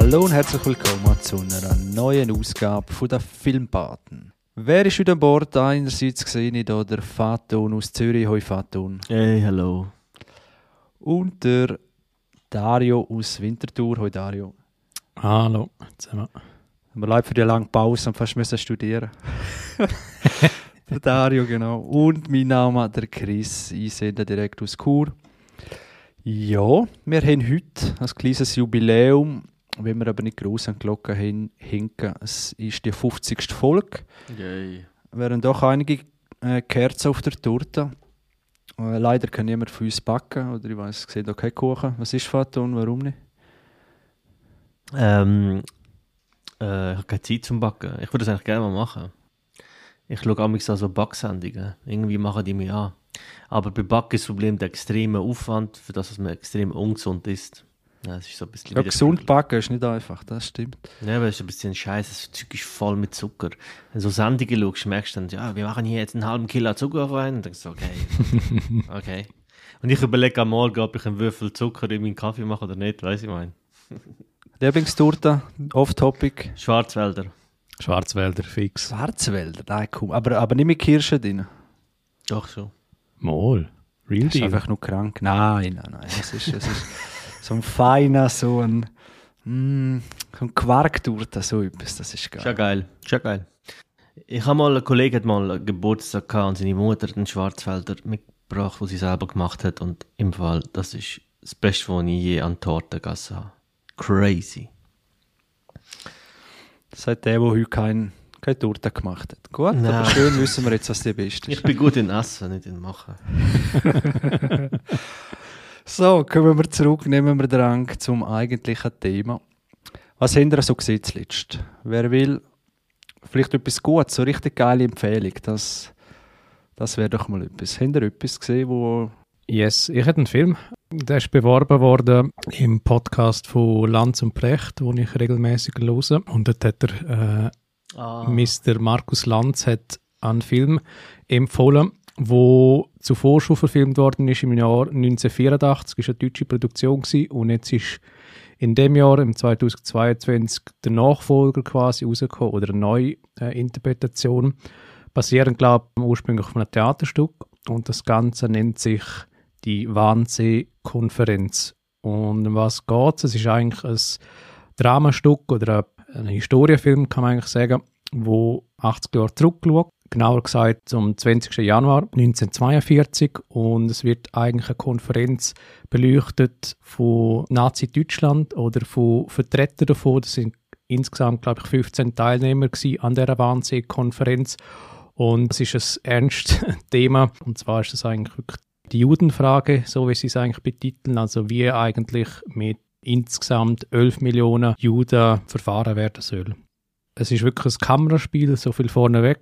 Hallo und herzlich willkommen zu einer neuen Ausgabe von der Filmpaten. Wer ist heute an Bord? Einerseits gesehen ich hier der Faton aus Zürich. Hoi Faton. Hey, hallo. Und der Dario aus Winterthur. Hoi Dario. Hallo zusammen. Wir leid für die lange Pause und fast müssen studieren. der Dario, genau. Und mein Name der Chris. Ich sende direkt aus Chur. Ja, wir haben heute ein kleines Jubiläum, wenn wir aber nicht groß an die Glocke hin hinken. Es ist die 50. Folge. Yay. wären doch einige äh, Kerzen auf der Torte. Äh, leider kann niemand für uns backen. Oder ich weiß, es sieht auch keinen Kuchen. Was ist Vater und warum nicht? Ähm, äh, ich habe keine Zeit zum Backen. Ich würde das eigentlich gerne mal machen. Ich schaue auch so also Backsendungen. Irgendwie machen die mich an. Aber bei Backen ist das Problem der extreme Aufwand, für das, was man extrem ungesund ist. Ja, das ist so ein bisschen Ja, gesund backen ist nicht einfach, das stimmt. Ja, aber es ist ein bisschen scheiße. Das Zeug ist voll mit Zucker. Wenn du so Sendungen schaust, merkst du dann, ja, wir machen hier jetzt einen halben Kilo Zucker rein. Und denkst du, okay. okay. Und ich überlege am Morgen, ob ich einen Würfel Zucker in meinen Kaffee mache oder nicht, weiß ich mein. Lieblingstorte, off-topic. Schwarzwälder. Schwarzwälder fix. Schwarzwälder, nein, cool. Aber, aber nicht mit Kirschen drin. Doch schon. Mol. Real Das ist Deal. einfach nur krank. Nein, nein, nein. Es ist, es ist so ein feiner, so ein, mm, so ein Quarktorte, so etwas. Das ist geil. Schon geil. Schon geil. Ich habe mal, ein Kollege hat mal einen Geburtstag gehabt und seine Mutter hat einen Schwarzwälder mitgebracht, den sie selber gemacht hat. Und im Fall, das ist das Beste, was ich je an Torten gegessen habe. Crazy. Das der, der heute kein, keine Torte gemacht hat. Gut, Nein. aber schön wissen wir jetzt, was die beste ist. Ich bin gut in Essen, nicht in Machen. So, kommen wir zurück, nehmen wir den Rang zum eigentlichen Thema. Was habt ihr so gesehen zuletzt? Wer will vielleicht etwas Gutes, so richtig geile Empfehlung, das, das wäre doch mal etwas. Habt ihr etwas gesehen, wo... Yes, ich hätte einen Film. Der ist beworben worden im Podcast von Lanz und Precht, wo ich regelmäßig höre. Und dort hat er, äh, Ah. Mr. Markus Lanz hat einen Film empfohlen, wo zuvor schon verfilmt worden ist im Jahr 1984. Das war eine deutsche Produktion gewesen. und jetzt ist in dem Jahr, im 2022, der Nachfolger quasi rausgekommen oder eine neue äh, Interpretation, basierend, glaube ich, ursprünglich auf einem Theaterstück und das Ganze nennt sich die Wannsee-Konferenz. Und um was geht es? Es ist eigentlich ein Dramastück oder ein Historienfilm, kann man eigentlich sagen, wo 80 Jahre zurückschaut. Genauer gesagt zum 20. Januar 1942 und es wird eigentlich eine Konferenz beleuchtet von Nazi-Deutschland oder von Vertretern davon. Das sind insgesamt, glaube ich, 15 Teilnehmer an dieser Wannsee-Konferenz und es ist ein ernstes Thema und zwar ist es eigentlich wirklich die Judenfrage, so wie sie es eigentlich betiteln, also wie eigentlich mit insgesamt 11 Millionen Juden verfahren werden soll. Es ist wirklich ein Kameraspiel, so viel vorneweg.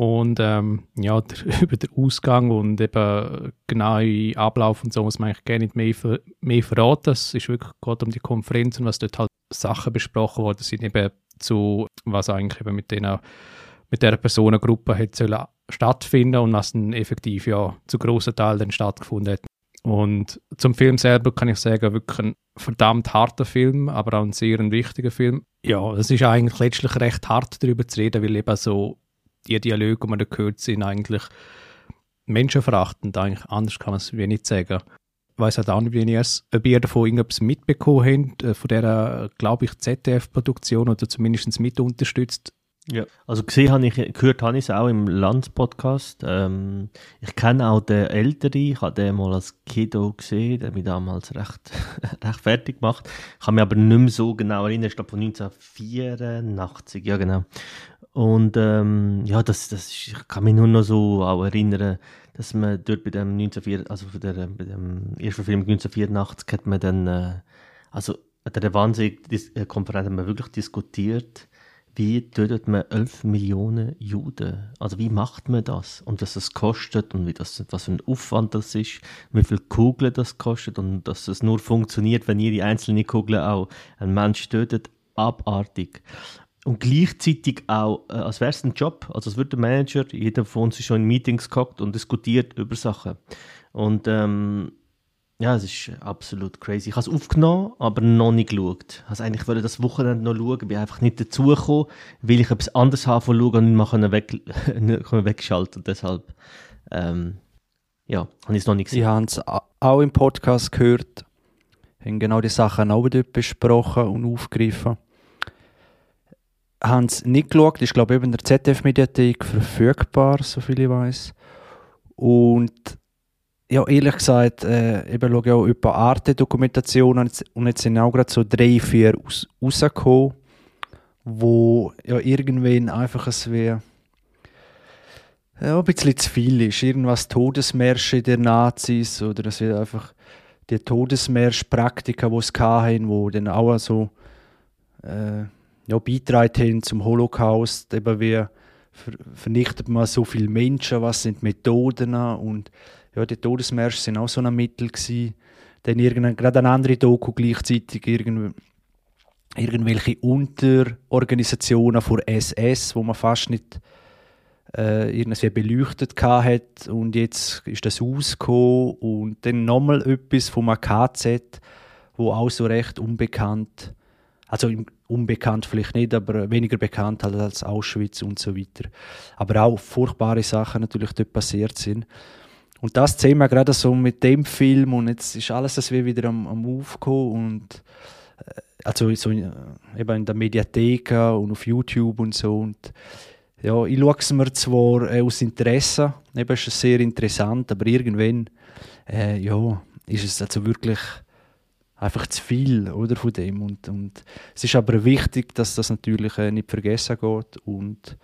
Und ähm, ja, der, über den Ausgang und eben genaue Ablauf und so muss man eigentlich gerne nicht mehr, mehr verraten. Es ist wirklich gerade um die Konferenz und was dort halt Sachen besprochen worden sind, eben zu, was eigentlich eben mit denen mit der Personengruppe hätte stattfinden und was dann effektiv ja zu grossen Teil dann stattgefunden hat. Und zum Film selber kann ich sagen, wirklich ein verdammt harter Film, aber auch ein sehr wichtiger Film. Ja, es ist eigentlich letztlich recht hart darüber zu reden, weil eben so die Dialoge, die man da gehört, sind eigentlich menschenverachtend. Eigentlich anders kann man es nicht sagen. Ich halt auch nicht, wie es, ob ihr davon irgendetwas mitbekommen habt, äh, von dieser, glaube ich, ZDF-Produktion oder zumindest mit unterstützt. Ja. Also gesehen habe ich, gehört habe ich es auch im Lanz-Podcast. Ähm, ich kenne auch den Älteren, ich habe den mal als Kiddo gesehen, der mich damals recht, recht fertig gemacht. Ich kann mich aber nicht mehr so genau erinnern, ich glaube von 1984, ja genau. Und ähm, ja, das, das ist, ich kann mich nur noch so auch erinnern, dass man dort bei dem 1984, also der, bei dem ersten Film 1984 hat man dann, äh, also an der Wahnsinn-Konferenz haben wir wirklich diskutiert, wie tötet man 11 Millionen Juden? Also wie macht man das? Und dass es kostet und wie das, was für ein Aufwand das ist, wie viel Kugeln das kostet und dass es nur funktioniert, wenn jede einzelne Kugel auch einen Mensch tötet, abartig. Und gleichzeitig auch, äh, als wäre es ein Job, also es wird der Manager, jeder von uns ist schon in Meetings gehockt und diskutiert über Sachen. Und ähm, Ja, es ist absolut crazy. Ich habe es aufgenommen, aber noch nicht geschaut. Ich eigentlich wollte das Wochenende noch schauen, bin einfach nicht dazugekommen, weil ich etwas anderes habe von schauen und nicht mal weg, nicht wegschalten Deshalb, ähm, ja, habe ich es noch nicht gesehen. Ich habe es auch im Podcast gehört, haben genau die Sachen auch dort besprochen und aufgegriffen. Haben es nicht geschaut, ist glaube ich eben in der ZDF-Mediathek verfügbar, soviel ich weiß. Und ja, ehrlich gesagt, äh, eben schaue ich auch über Arte-Dokumentationen und jetzt sind auch gerade so drei, vier raus, rausgekommen, wo ja irgendwann einfach es wie ja, ein bisschen zu viel ist. Irgendwas Todesmärsche der Nazis oder es wird einfach die Todesmärschpraktika, die es hatten, wo dann auch so äh, ja, beitragen haben zum Holocaust, eben wie vernichtet man so viele Menschen, was sind Methoden und ja, die Todesmärsche sind auch so ein Mittel gewesen. Dann irgendein, gerade eine andere Doku gleichzeitig irgendw irgendwelche Unterorganisationen von SS, wo man fast nicht äh, irgendwie beleuchtet hat und jetzt ist das rausgekommen und dann nochmal etwas vom KZ, wo auch so recht unbekannt, also unbekannt vielleicht nicht, aber weniger bekannt als Auschwitz und so weiter. Aber auch furchtbare Sachen natürlich dort passiert sind. Und das sehen wir gerade so mit dem Film und jetzt ist alles das wieder am, am Aufkommen und äh, also so in, äh, eben in der Mediathek und auf YouTube und so und ja, ich schaue es mir zwar äh, aus Interesse, eben ist es sehr interessant, aber irgendwann äh, ja, ist es also wirklich einfach zu viel oder, von dem und, und es ist aber wichtig, dass das natürlich äh, nicht vergessen geht und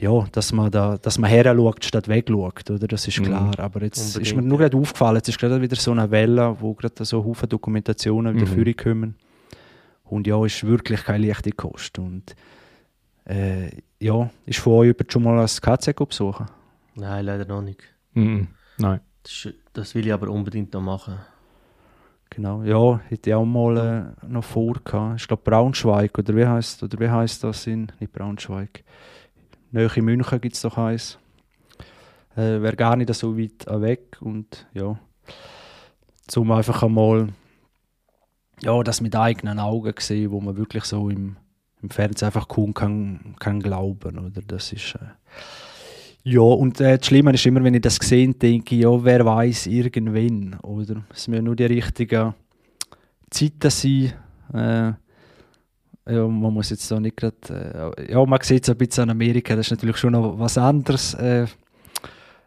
ja, dass man da, dass man her schaut, statt wegschaut, oder? Das ist mhm. klar. Mhm. Aber jetzt Unbedingt, ist mir nur gerade aufgefallen, jetzt ist gerade wieder so eine Welle, wo gerade so Haufen Dokumentationen wieder mhm. kommen. Und ja, ist wirklich keine leichte Kost. Und äh, ja, ist von euch schon mal ein KZ besuchen? Nein, leider noch nicht. Mhm. Nein. Das, das, will ich aber unbedingt noch machen. Genau, ja, hätte ich auch mal äh, noch vor gehabt. Ich glaube Braunschweig, oder wie heißt oder wie heißt das in nicht Braunschweig? Nähe München gibt es doch eins. Äh, Wäre gar nicht so weit weg und ja, zum einfach einmal ja, das mit eigenen Augen sehen, wo man wirklich so im, im Fernsehen einfach kaum kann, kann glauben, oder? Das ist äh, ja, und äh, das Schlimme ist immer, wenn ich das sehe, denke ich, ja, wer weiß irgendwann, oder? Es müssen nur die richtigen Zeiten sein, äh, ja, man muss jetzt da nicht gerade, äh, ja, man sieht es ein bisschen in Amerika, das ist natürlich schon noch was anderes, äh,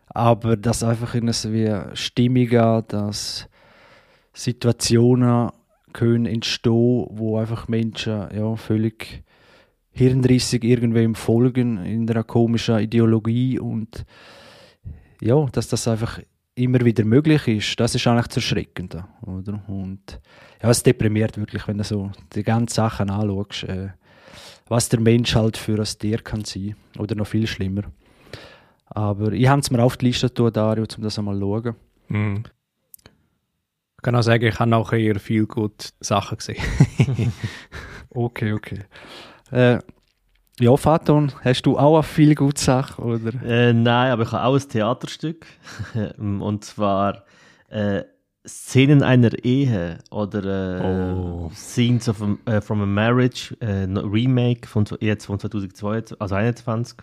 aber dass einfach in so wie Stimmungen, dass Situationen können entstehen, wo einfach Menschen ja, völlig hirnrissig irgendwem folgen in einer komischen Ideologie und ja, dass das einfach immer wieder möglich ist, das ist eigentlich das Erschreckende, oder? Und ja, es deprimiert wirklich, wenn du so die ganzen Sachen anschaust, äh, was der Mensch halt für ein Tier kann sein. Oder noch viel schlimmer. Aber ich habe es mir auf die Liste getan, Dario, um das einmal zu schauen. Mhm. Ich kann auch sagen, ich habe auch eher viel gute Sachen gesehen. okay, okay. Äh, ja, Faton, hast du auch viel gute Sachen, oder? Äh, nein, aber ich habe auch ein Theaterstück. Und zwar äh, Szenen einer Ehe oder äh, oh. Scenes of a, äh, from a Marriage, äh, Remake von jetzt von 2022, also 21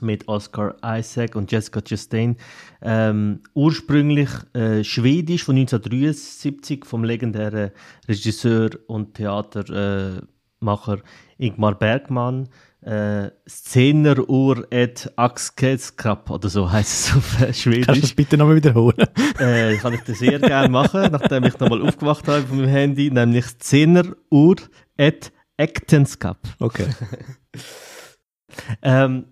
mit Oscar Isaac und Jessica Chastain. Ähm, ursprünglich äh, schwedisch von 1973 vom legendären Regisseur und Theatermacher Ingmar Bergmann äh, Szeneruhr et Axkeskap oder so heißt es auf Schwedisch. Kannst du das bitte nochmal wiederholen? äh, kann ich das sehr gerne machen, nachdem ich nochmal aufgewacht habe von meinem Handy, nämlich Szeneruhr et Ektenskap. Okay. ähm,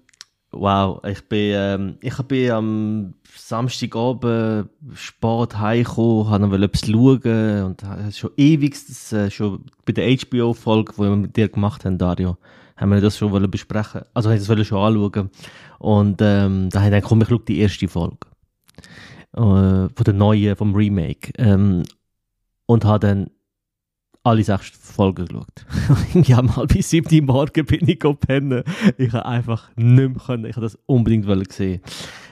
wow, ich bin, ähm, ich bin am Samstagabend spät heimgekommen, habe noch etwas schauen und schon ewig, das, äh, schon bei der HBO-Folge, die wir mit dir gemacht haben, Dario, haben wir das schon wollen besprechen. Also haben wir das schon anschauen. Und ähm, da haben wir komm, ich schaue die erste Folge. Äh, von der neuen, vom Remake. Ähm, und habe dann alle sechs Folgen geschaut. ich habe mal bis sieben Uhr morgen bin ich pennen. Ich habe einfach nicht mehr können. Ich habe das unbedingt sehen.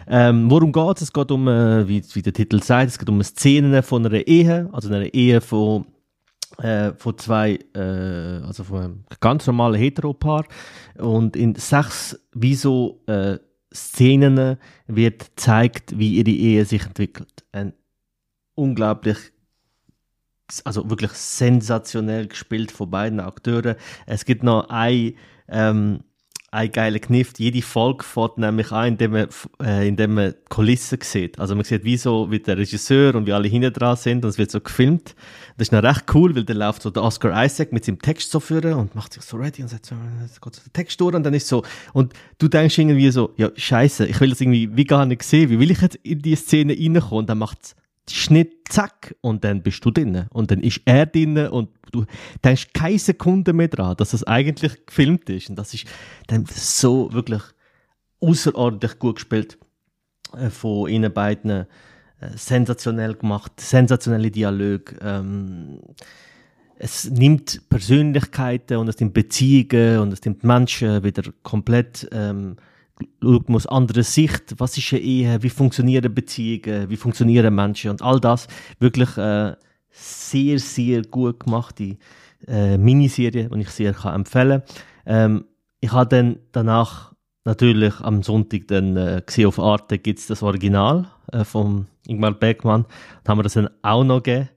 Ähm, worum geht es? Es geht um, äh, wie, wie der Titel sagt, es geht um Szenen von einer Ehe, also einer Ehe von, äh, von zwei, äh, also von einem ganz normalen Heteropaar. Und in sechs, wie so, äh, Szenen wird gezeigt, wie ihre Ehe sich entwickelt. Ein unglaublich also wirklich sensationell gespielt von beiden Akteuren. Es gibt noch ein, ähm, ein geiler Kniff. Jede Folge fährt nämlich an, indem man, äh, indem man Kulissen sieht. Also man sieht, wie so, wie der Regisseur und wie alle hinten dran sind und es wird so gefilmt. Das ist noch recht cool, weil dann läuft so der Oscar Isaac mit seinem Text so führen und macht sich so ready und sagt so, jetzt geht so der Text durch und dann ist so, und du denkst irgendwie so, ja, scheiße, ich will das irgendwie wie gar nicht sehen, wie will ich jetzt in die Szene reinkommen? Und dann macht's Schnitt, zack, und dann bist du drinnen. Und dann ist er drinnen und du denkst keine Sekunde mehr dran, dass das eigentlich gefilmt ist. Und das ist dann so wirklich außerordentlich gut gespielt äh, von ihnen beiden. Äh, sensationell gemacht, sensationelle Dialoge. Ähm, es nimmt Persönlichkeiten und es nimmt Beziehungen und es nimmt Menschen wieder komplett ähm, schaut man aus anderer Sicht, was ist eine Ehe, wie funktionieren Beziehungen, wie funktionieren Menschen und all das wirklich äh, sehr, sehr gut gemachte äh, Miniserie, die ich sehr kann empfehlen. Ähm, Ich habe dann danach natürlich am Sonntag dann äh, gesehen, auf Arte gibt es das Original äh, von Ingmar Bergmann, da haben wir das dann auch noch gegeben.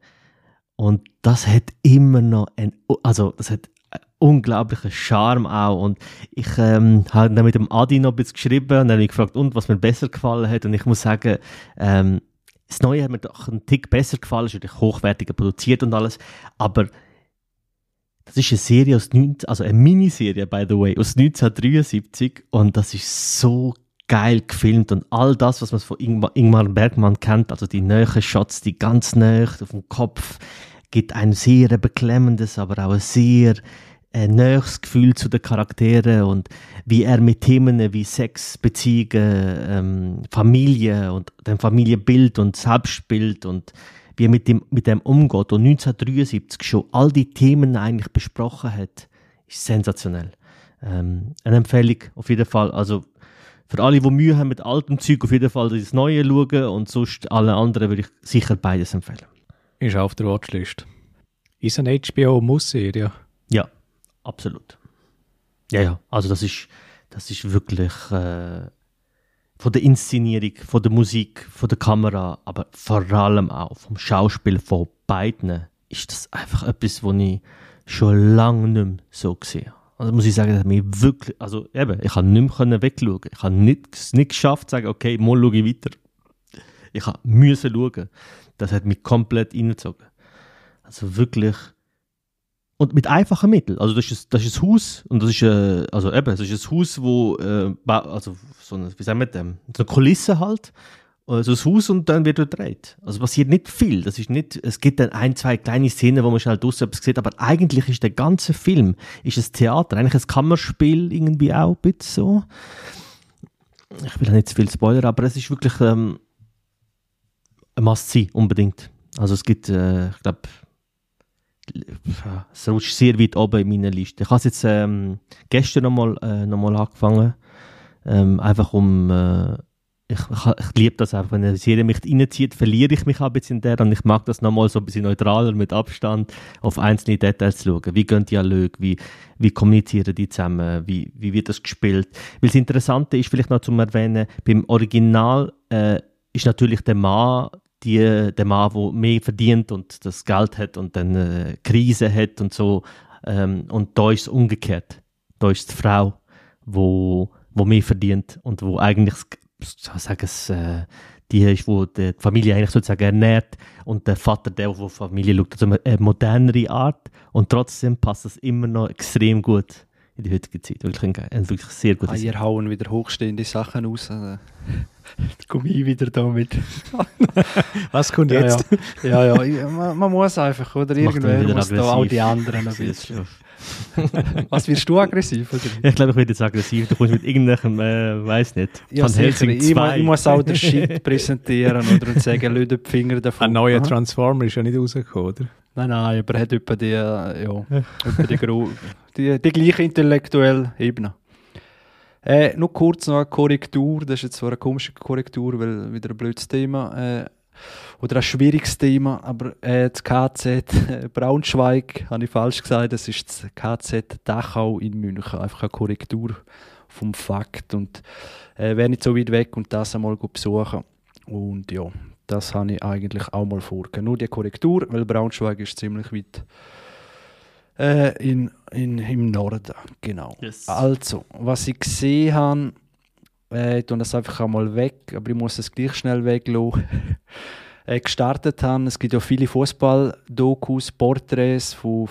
Und das hat immer noch ein, also das hat unglaublicher Charme auch. Und ich ähm, habe dann mit dem Adi noch ein bisschen geschrieben und dann habe ich gefragt, und was mir besser gefallen hat. Und ich muss sagen, ähm, das Neue hat mir doch einen Tick besser gefallen, ist natürlich hochwertiger produziert und alles. Aber das ist eine Serie aus 19, also eine Miniserie, by the way, aus 1973 und das ist so geil gefilmt und all das, was man von Ingmar, Ingmar Bergmann kennt, also die nähen Shots, die ganz näher auf dem Kopf, gibt ein sehr beklemmendes, aber auch ein sehr ein nächstes Gefühl zu den Charakteren und wie er mit Themen wie Sex, Beziehungen, ähm, Familie und dem Familienbild und Selbstbild und wie er mit dem, mit dem umgeht und 1973 schon all die Themen eigentlich besprochen hat, ist sensationell. Ähm, eine Empfehlung auf jeden Fall. Also für alle, die Mühe haben mit altem Zeug, auf jeden Fall das Neue schauen und sonst alle anderen würde ich sicher beides empfehlen. Ist auf der Watchlist. Ist eine HBO-Muss-Serie? Absolut. Ja, ja, also das ist, das ist wirklich äh, von der Inszenierung, von der Musik, von der Kamera, aber vor allem auch vom Schauspiel von beiden ist das einfach etwas, was ich schon lange nicht mehr so gesehen habe. Also muss ich sagen, das mich wirklich, also eben, ich habe nicht mehr wegschauen. Ich habe es nicht geschafft zu sagen, okay, mal schaue ich weiter. Ich habe müssen schauen. Das hat mich komplett reingezogen. Also wirklich und mit einfachen Mitteln. Also das ist, das ist ein Haus und das ist, äh, also eben, das ist ein Haus, wo, äh, also so eine, wie sagen wir dem, so eine Kulisse halt, also ein Haus und dann wird dort gedreht. Also passiert nicht viel. Das ist nicht, es gibt dann ein, zwei kleine Szenen, wo man schnell draussen etwas sieht, aber eigentlich ist der ganze Film, ist ein Theater, eigentlich ein Kammerspiel irgendwie auch bisschen so. Ich will ja nicht zu viel Spoiler, aber es ist wirklich ähm, ein Must-See, unbedingt. Also es gibt, äh, ich glaube, es rutscht sehr weit oben in meiner Liste. Ich habe jetzt ähm, gestern nochmal äh, noch angefangen. Ähm, einfach um. Äh, ich, ich, ich liebe das einfach, wenn eine Serie mich reinzieht, verliere ich mich ein bisschen in der und ich mag das nochmal so ein bisschen neutraler, mit Abstand, auf einzelne Details zu schauen. Wie gehen Dialoge, wie, wie kommunizieren die zusammen, wie, wie wird das gespielt. Weil das Interessante ist vielleicht noch zu erwähnen, beim Original äh, ist natürlich der Mann die, der Mann, der mehr verdient und das Geld hat und dann äh, Krise hat und so. Ähm, und da ist es umgekehrt. Da ist die Frau, wo, wo mehr verdient und wo eigentlich, sagen es, äh, die ist, wo die Familie eigentlich sozusagen ernährt und der Vater, der, der Familie schaut. Also eine modernere Art und trotzdem passt es immer noch extrem gut in die heutige Zeit. Wirklich, ein, ein wirklich sehr gutes Eier hauen wieder hochstehende Sachen raus. komme ich wieder damit. Was kommt ja, jetzt? Ja, ja, ja man, man, muss einfach, oder? Irgendwer muss da auch die anderen ein bisschen. Was wirst du aggressiv? Oder? Ich glaube, ich werde jetzt aggressiv. Du kommst mit irgendeinem, äh, weiß nicht, ja, von Helsing 2. Ich, ich, muss auch den Shit präsentieren oder und sagen, Leute, die Finger davon. Ein neuer Transformer ist ja nicht rausgekommen, oder? Nein, nein, aber er hat etwa die, ja, etwa die, die, die, die gleiche intellektuelle Ebene. Äh, nur kurz noch eine Korrektur. Das ist jetzt zwar eine komische Korrektur, weil wieder ein blödes Thema äh, oder ein schwieriges Thema, aber äh, das KZ äh, Braunschweig, habe ich falsch gesagt, das ist das KZ Dachau in München. Einfach eine Korrektur vom Fakt und äh, wäre nicht so weit weg und das einmal besuchen. Und ja, das habe ich eigentlich auch mal vorgegeben. Nur die Korrektur, weil Braunschweig ist ziemlich weit äh, in, in, im Norden. Genau. Yes. Also, was ich gesehen habe, äh, ich tue das einfach einmal weg, aber ich muss es gleich schnell weglassen. äh, gestartet haben, es gibt ja viele Fußball-Dokus, Porträts von,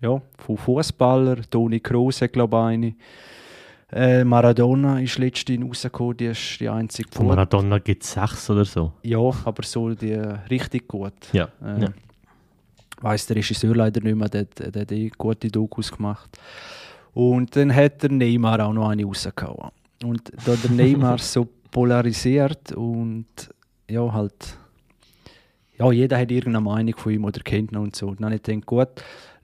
ja, von Fußballern. Toni Kroos glaube ich, eine. Äh, Maradona ist letztens rausgekommen, die ist die einzige Von gute. Maradona gibt es sechs oder so. Ja, aber so die richtig gut. Ja. Äh, ja. Weiss der Regisseur leider nicht mehr, der, der, der hat eh gute Dokus gemacht. Und dann hat der Neymar auch noch eine rausgehauen. Und da der Neymar so polarisiert und ja, halt, ja, jeder hat irgendeine Meinung von ihm oder kennt ihn und so. Und dann habe ich gedacht, gut,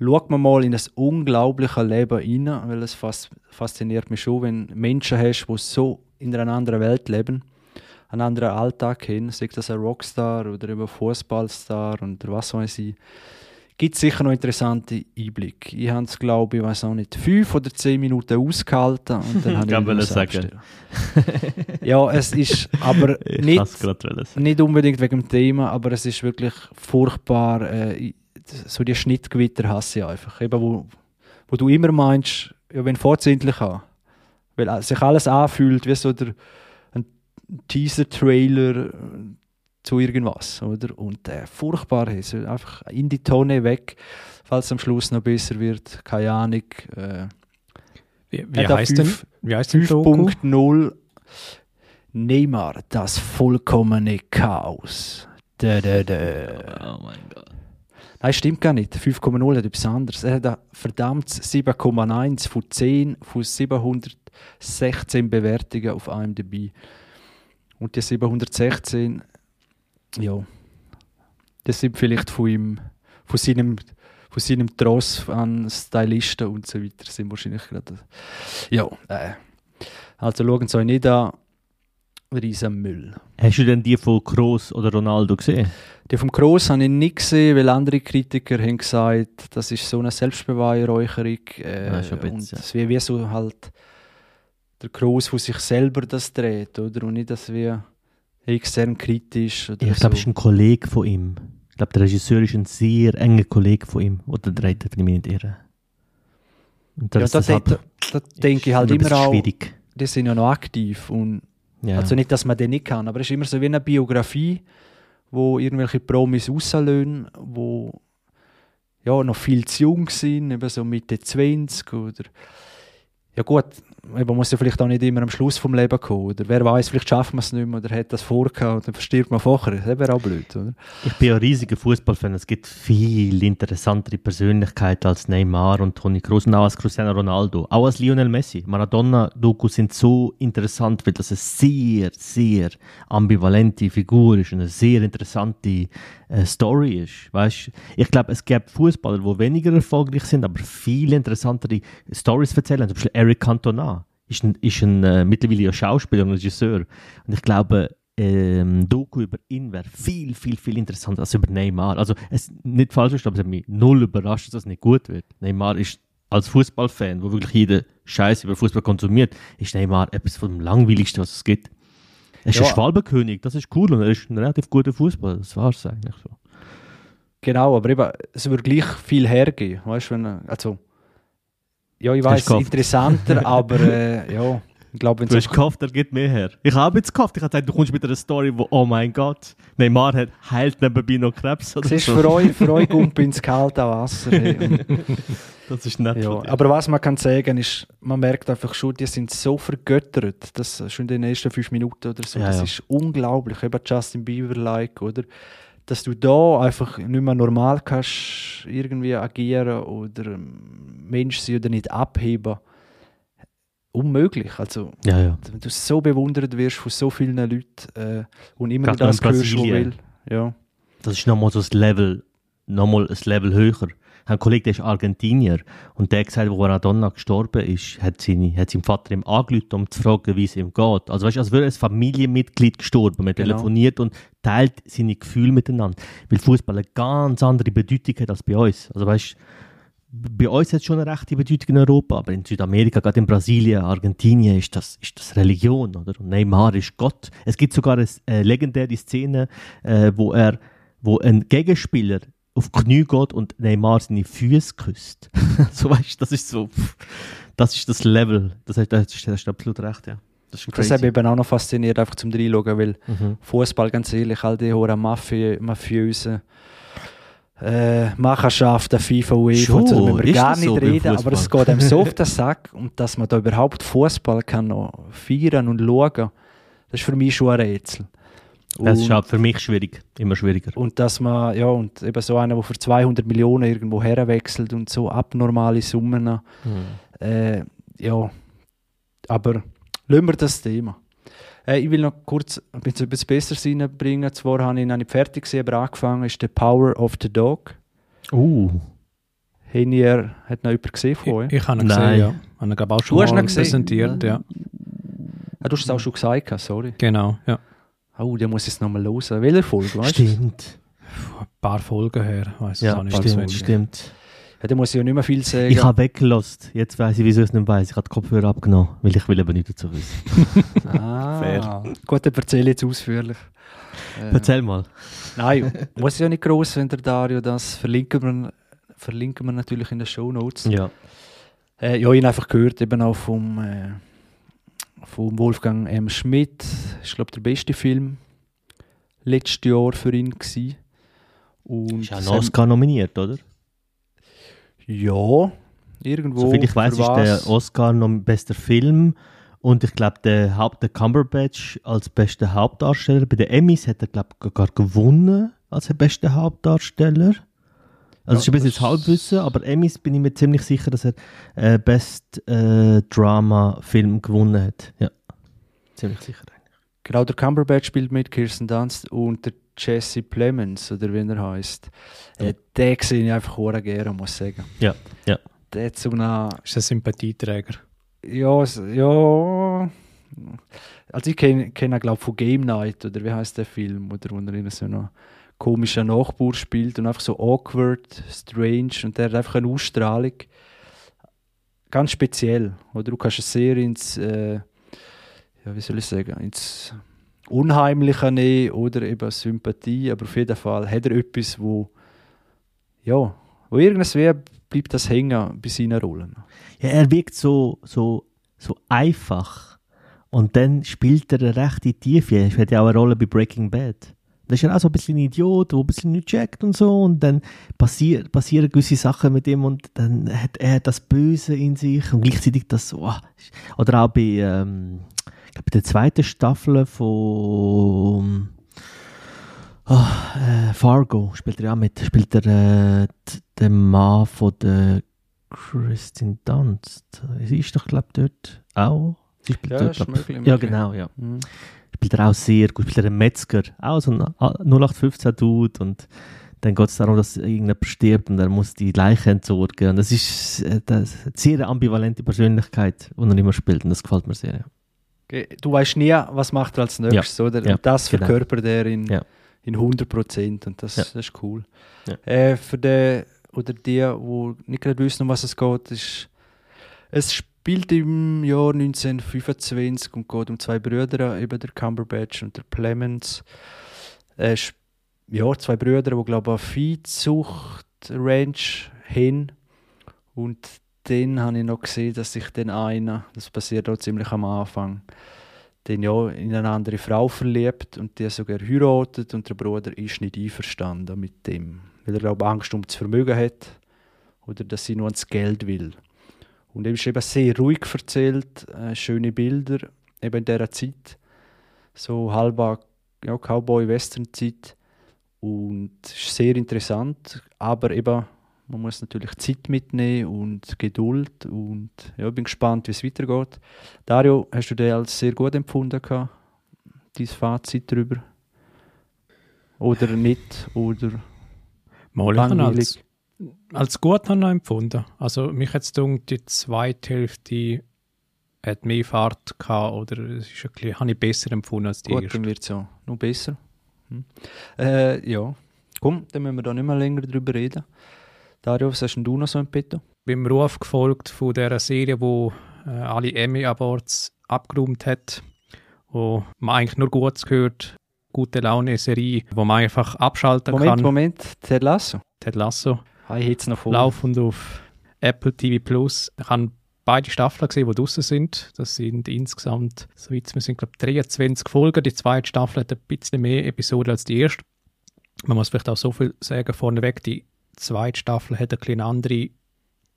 schaut man mal in das unglaubliche Leben rein, weil es fas fasziniert mich schon, wenn Menschen hast, die so in einer anderen Welt leben, einen anderen Alltag haben, sei das ein Rockstar oder eben Fußballstar oder was weiß ich, gibt es sicher noch interessante Einblicke. Ich habe es, glaube ich, weiß auch nicht, fünf oder zehn Minuten ausgehalten und dann habe Ich ihn sagen. ja, es ist aber Ich nicht nicht unbedingt wegen dem Thema, aber es ist wirklich furchtbar. Äh, ich- so die Schnittgewitter hasse ich einfach. Eben, wo, wo du immer meinst, ja, wenn vorzündlich an. Weil äh, sich alles anfühlt wie so der, ein Teaser-Trailer äh, zu irgendwas. Oder? Und äh, furchtbar ist. Einfach in die Tonne weg, falls es am Schluss noch besser wird. Keine Ahnung. Äh, Wie, wie er heißt denn, fünf- wie heißt denn Doku? 5.0 Neymar, das vollkommene Chaos. Da, da, da. Oh mein Gott. Nein, stimmt gar nicht. 5,0 hat etwas anderes. Er hat ein verdammtes 7,1 von 10 von 716 Bewertungen auf IMDb. Und die 716, ja, das sind vielleicht von ihm, von seinem, von seinem Tross an Stylisten und so weiter, sind wahrscheinlich gerade. Ja, äh. Also schauen Sie euch nicht an. Riesen Müll. Hast du denn die von Kroos oder Ronaldo gesehen? Die vom Gross habe ich nicht gesehen, weil andere Kritiker haben gesagt, das ist so eine Selbstbeweihräucherung. Äh, Ja, schon ein und bisschen. es wäre wie so halt der Gross, wo sich selber das dreht, oder? Und nicht, dass wir extern kritisch oder Ich glaube, es so. ist ein Kollege von ihm. Ich glaube, der Regisseur ist ein sehr enger Kollege von ihm. Oder dreht, ich mich nicht irre. Und ja, das, da, da, da denke ich halt immer auch, schwierig. die sind ja noch aktiv. Und Ja. Also nicht, dass man den nicht kann, aber es ist immer so wie eine Biografie, wo irgendwelche Promis rauslösen, wo ja, noch viel zu jung sind, eben so Mitte 20 oder ja gut, man muss ja vielleicht auch nicht immer am Schluss vom Leben kommen, oder wer weiß, vielleicht schafft man es nicht mehr oder hat das vorgehabt und dann verstirbt man vorher, das wäre auch blöd, oder? Ich bin ein riesiger Fußballfan. Es gibt viel interessantere Persönlichkeiten als Neymar und Toni Kroos und auch als Cristiano Ronaldo. Auch als Lionel Messi. Maradona-Dokus sind so interessant, weil das eine sehr, sehr ambivalente Figur ist und eine sehr interessante äh, Story ist. Weißt, ich glaube, es gibt Fußballer, die weniger erfolgreich sind, aber viel interessantere Stories erzählen. Zum Beispiel Eric Cantona ist ein, ist ein äh, mittlerweile Schauspieler und Regisseur. Und ich glaube, ähm, Doku über ihn wäre viel, viel, viel interessanter als über Neymar. Also, es nicht falsch ist, aber es hat mich null überrascht, dass es nicht gut wird. Neymar ist als Fußballfan, wo wirklich jeder Scheiß über Fußball konsumiert, ist Neymar etwas vom langweiligsten, was es gibt. Er ist Ja. ein Schwalbenkönig, das ist cool und er ist ein relativ guter Fußballer, das war es eigentlich so. Genau, aber eben, es würde gleich viel hergeben, weißt du, wenn, also ja, ich weiß, interessanter, aber äh, ja, ich glaube, wenn Du es hast gehofft, er gibt mehr her. Ich habe jetzt gehofft, ich habe gesagt, du kommst mit einer Story, wo, oh mein Gott, Neymar hat, heilt nebenbei noch Krebs oder Siehst so. für euch, für euch Gump ins kalte Wasser. Hey. Das ist nett ja. Aber was man kann sagen ist, man merkt einfach schon, die sind so vergöttert, das schon in den ersten fünf Minuten oder so. Ja, das ja. ist unglaublich, eben Justin Bieber-like, oder? Dass du da einfach nicht mehr normal kannst irgendwie agieren oder Mensch sein oder nicht abheben. Unmöglich. Also, Ja, ja. wenn du so bewundert wirst von so vielen Leuten äh, und immer Gerade wieder das hörst, was will. Ja. Das ist nochmal so ein Level, nochmal ein Level höher. Ein Kollege, der ist Argentinier und der hat gesagt, wo Maradona gestorben ist, hat, seine, hat sein Vater ihm angerufen, um zu fragen, wie es ihm geht. Also weißt du, als wäre ein Familienmitglied gestorben. Man Genau. telefoniert und teilt seine Gefühle miteinander. Weil Fußball eine ganz andere Bedeutung hat als bei uns. Also weißt bei uns hat es schon eine rechte Bedeutung in Europa, aber in Südamerika, gerade in Brasilien, Argentinien, ist das, ist das Religion, oder? Und Neymar ist Gott. Es gibt sogar eine äh, legendäre Szene, äh, wo er, wo ein Gegenspieler auf die Knie geht und Neymar seine Füße küsst. so weißt du, das ist so, das ist das Level. Das hast, das hast, das absolut recht, ja. Das ist Das hat mich eben auch noch fasziniert, einfach zum Reinschauen, weil Mhm. Fußball, ganz ehrlich, all die hohen Mafi mafiösen äh, Machenschaften, FIFA, UEFA, da müssen wir ist gar nicht so reden, aber es geht einem so auf den Sack und dass man da überhaupt Fußball kann noch feiern und schauen, das ist für mich schon ein Rätsel. Das ist auch für mich schwierig, immer schwieriger. Und dass man, ja, und eben so einer, der für 200 Millionen irgendwo herwechselt und so abnormale Summen, Mhm. äh, ja, aber lassen wir das Thema. Äh, ich will noch kurz ein bisschen etwas Besseres reinbringen. Zwar habe ich noch nicht fertig gesehen, aber angefangen ist «The Power of the Dog». Uh, Haben ihr, hat noch jemand gesehen von euch? Ich, ich habe ihn Nein. gesehen, ja. Habe ihn, glaube ich, auch schon Du hast ihn mal gesehen? präsentiert, ja. Ah, du hast es auch schon gesagt, sorry. Genau, ja. Oh, der muss ich es nochmal hören. Welche Folge, weißt du? stimmt. Ein paar Folgen her, weiß ich Ja, auch nicht. stimmt, auswendig. stimmt. Ja, da muss ich ja nicht mehr viel sagen. Ich habe weggelost. Jetzt weiß ich, wieso ich es nicht weiß. Ich habe die Kopfhörer abgenommen, weil ich will aber nicht dazu wissen. ah, Fair. Gut, dann erzähle ich jetzt ausführlich. Äh, Erzähl mal. Nein, muss ja nicht gross sein, der Dario. Das verlinken wir, verlinken wir natürlich in den Show Notes. Ja. Äh, ja, ich habe ihn einfach gehört, eben auch vom, äh, vom Wolfgang M. Schmidt. Ich glaube, der beste Film letztes Jahr für ihn gewesen. Und Ist das ein Oscar nominiert, oder? Ja, irgendwo. Soviel ich weiß, ist der Oscar noch bester Film. Und ich glaube, der, Haupt, der Cumberbatch als bester Hauptdarsteller bei den Emmys hat er, glaube ich, gar gewonnen als bester Hauptdarsteller. Also, es ist ein bisschen das- Halbwissen, aber Emmys bin ich mir ziemlich sicher, dass er äh, Best äh, Drama Film gewonnen hat. Ja, ziemlich sicher. Genau, der Cumberbatch spielt mit, Kirsten Dunst und der Jesse Plemons, oder wie er heißt. Äh, den sehe ich einfach sehr gerne, muss ich sagen. Ja, ja. Der hat so eine Ist ein Sympathieträger. Ja, ja. Also ich kenne kenn ihn, glaube von Game Night, oder wie heißt der Film, oder wo er in so einer komischen Nachbar spielt und einfach so awkward, strange und der hat einfach eine Ausstrahlung. Ganz speziell. Oder du kannst es sehr ins, äh, ja, wie soll ich sagen, ins Unheimliche nehmen oder eben Sympathie, aber auf jeden Fall hat er etwas, wo, ja, wo irgendwie bleibt das hängen bei seinen Rollen. Ja, er wirkt so, so, so einfach. Und dann spielt er eine rechte Tiefe. Er hat ja auch eine Rolle bei Breaking Bad. Da ist er auch so ein bisschen ein Idiot, der ein bisschen nicht checkt und so. Und dann passier, passieren gewisse Sachen mit ihm und dann hat er das Böse in sich und gleichzeitig das so. ah, Oder auch bei, ähm, bei der zweiten Staffel von ah, äh, Fargo spielt er ja auch mit. Spielt er äh, den Mann von der Kristin Dunst. Sie ist doch, glaube ich, dort auch. Sie spielt Ja, dort, glaub- möglich, Ja, genau, ja. Mhm. Spielt er auch sehr gut. Spielt er einen Metzger. Auch so ein 0815-Dude. Und dann geht es darum, dass irgendjemand stirbt und er muss die Leiche entsorgen. Und das ist, äh, das ist eine sehr ambivalente Persönlichkeit, die er immer spielt. Und das gefällt mir sehr. Ja. Okay, Du weißt nie, was macht er als nächstes, oder? ja, und das genau. verkörpert er in, Ja. in 100 Prozent und das, Ja. das ist cool. Ja. Äh, für den oder die, die nicht gerade wissen, um was es geht, ist, es spielt im Jahr 1925 und geht um zwei Brüder, eben der Cumberbatch und der Plemons. Äh, ja, zwei Brüder, die glaube ich eine Viehzucht-Ranch haben und dann habe ich noch gesehen, dass sich den einer, das passiert auch ziemlich am Anfang, den ja in eine andere Frau verliebt und die sogar heiratet und der Bruder ist nicht einverstanden mit dem, weil er glaube Angst um das Vermögen hat oder dass sie nur ans Geld will. Und er ist eben sehr ruhig erzählt, äh, schöne Bilder eben in dieser Zeit, so halber ja, Cowboy-Western-Zeit und es ist sehr interessant, aber eben man muss natürlich Zeit mitnehmen und Geduld und ja, bin gespannt, wie es weitergeht. Dario, hast du den als sehr gut empfunden gehabt? Dein Fazit darüber? Oder nicht? Oder Mal ich langweilig? Als gut habe ich noch empfunden. Also mich hat es die zweite Hälfte hat mehr Fahrt gehabt oder es ist ein bisschen, habe ich besser empfunden als die Gut, erste. dann wird es ja noch besser. Hm. Äh, ja, komm, dann müssen wir da nicht mehr länger drüber reden. Dario, was hast denn du noch so im Petto? Beim Ruf gefolgt von dieser Serie, wo äh, alle Emmy Awards abgeräumt hat, wo man eigentlich nur Gutes gehört, gute Laune-Serie, wo man einfach abschalten Moment, kann. Moment, Ted Lasso. Ted Lasso. Ah, ich es noch vor. laufend auf Apple TV Plus. Ich habe beide Staffeln gesehen, die draußen sind. Das sind insgesamt, so jetzt, wir sind glaube ich 23 Folgen. Die zweite Staffel hat ein bisschen mehr Episoden als die erste. Man muss vielleicht auch so viel sagen vorneweg, die zweite Staffel hat eine andere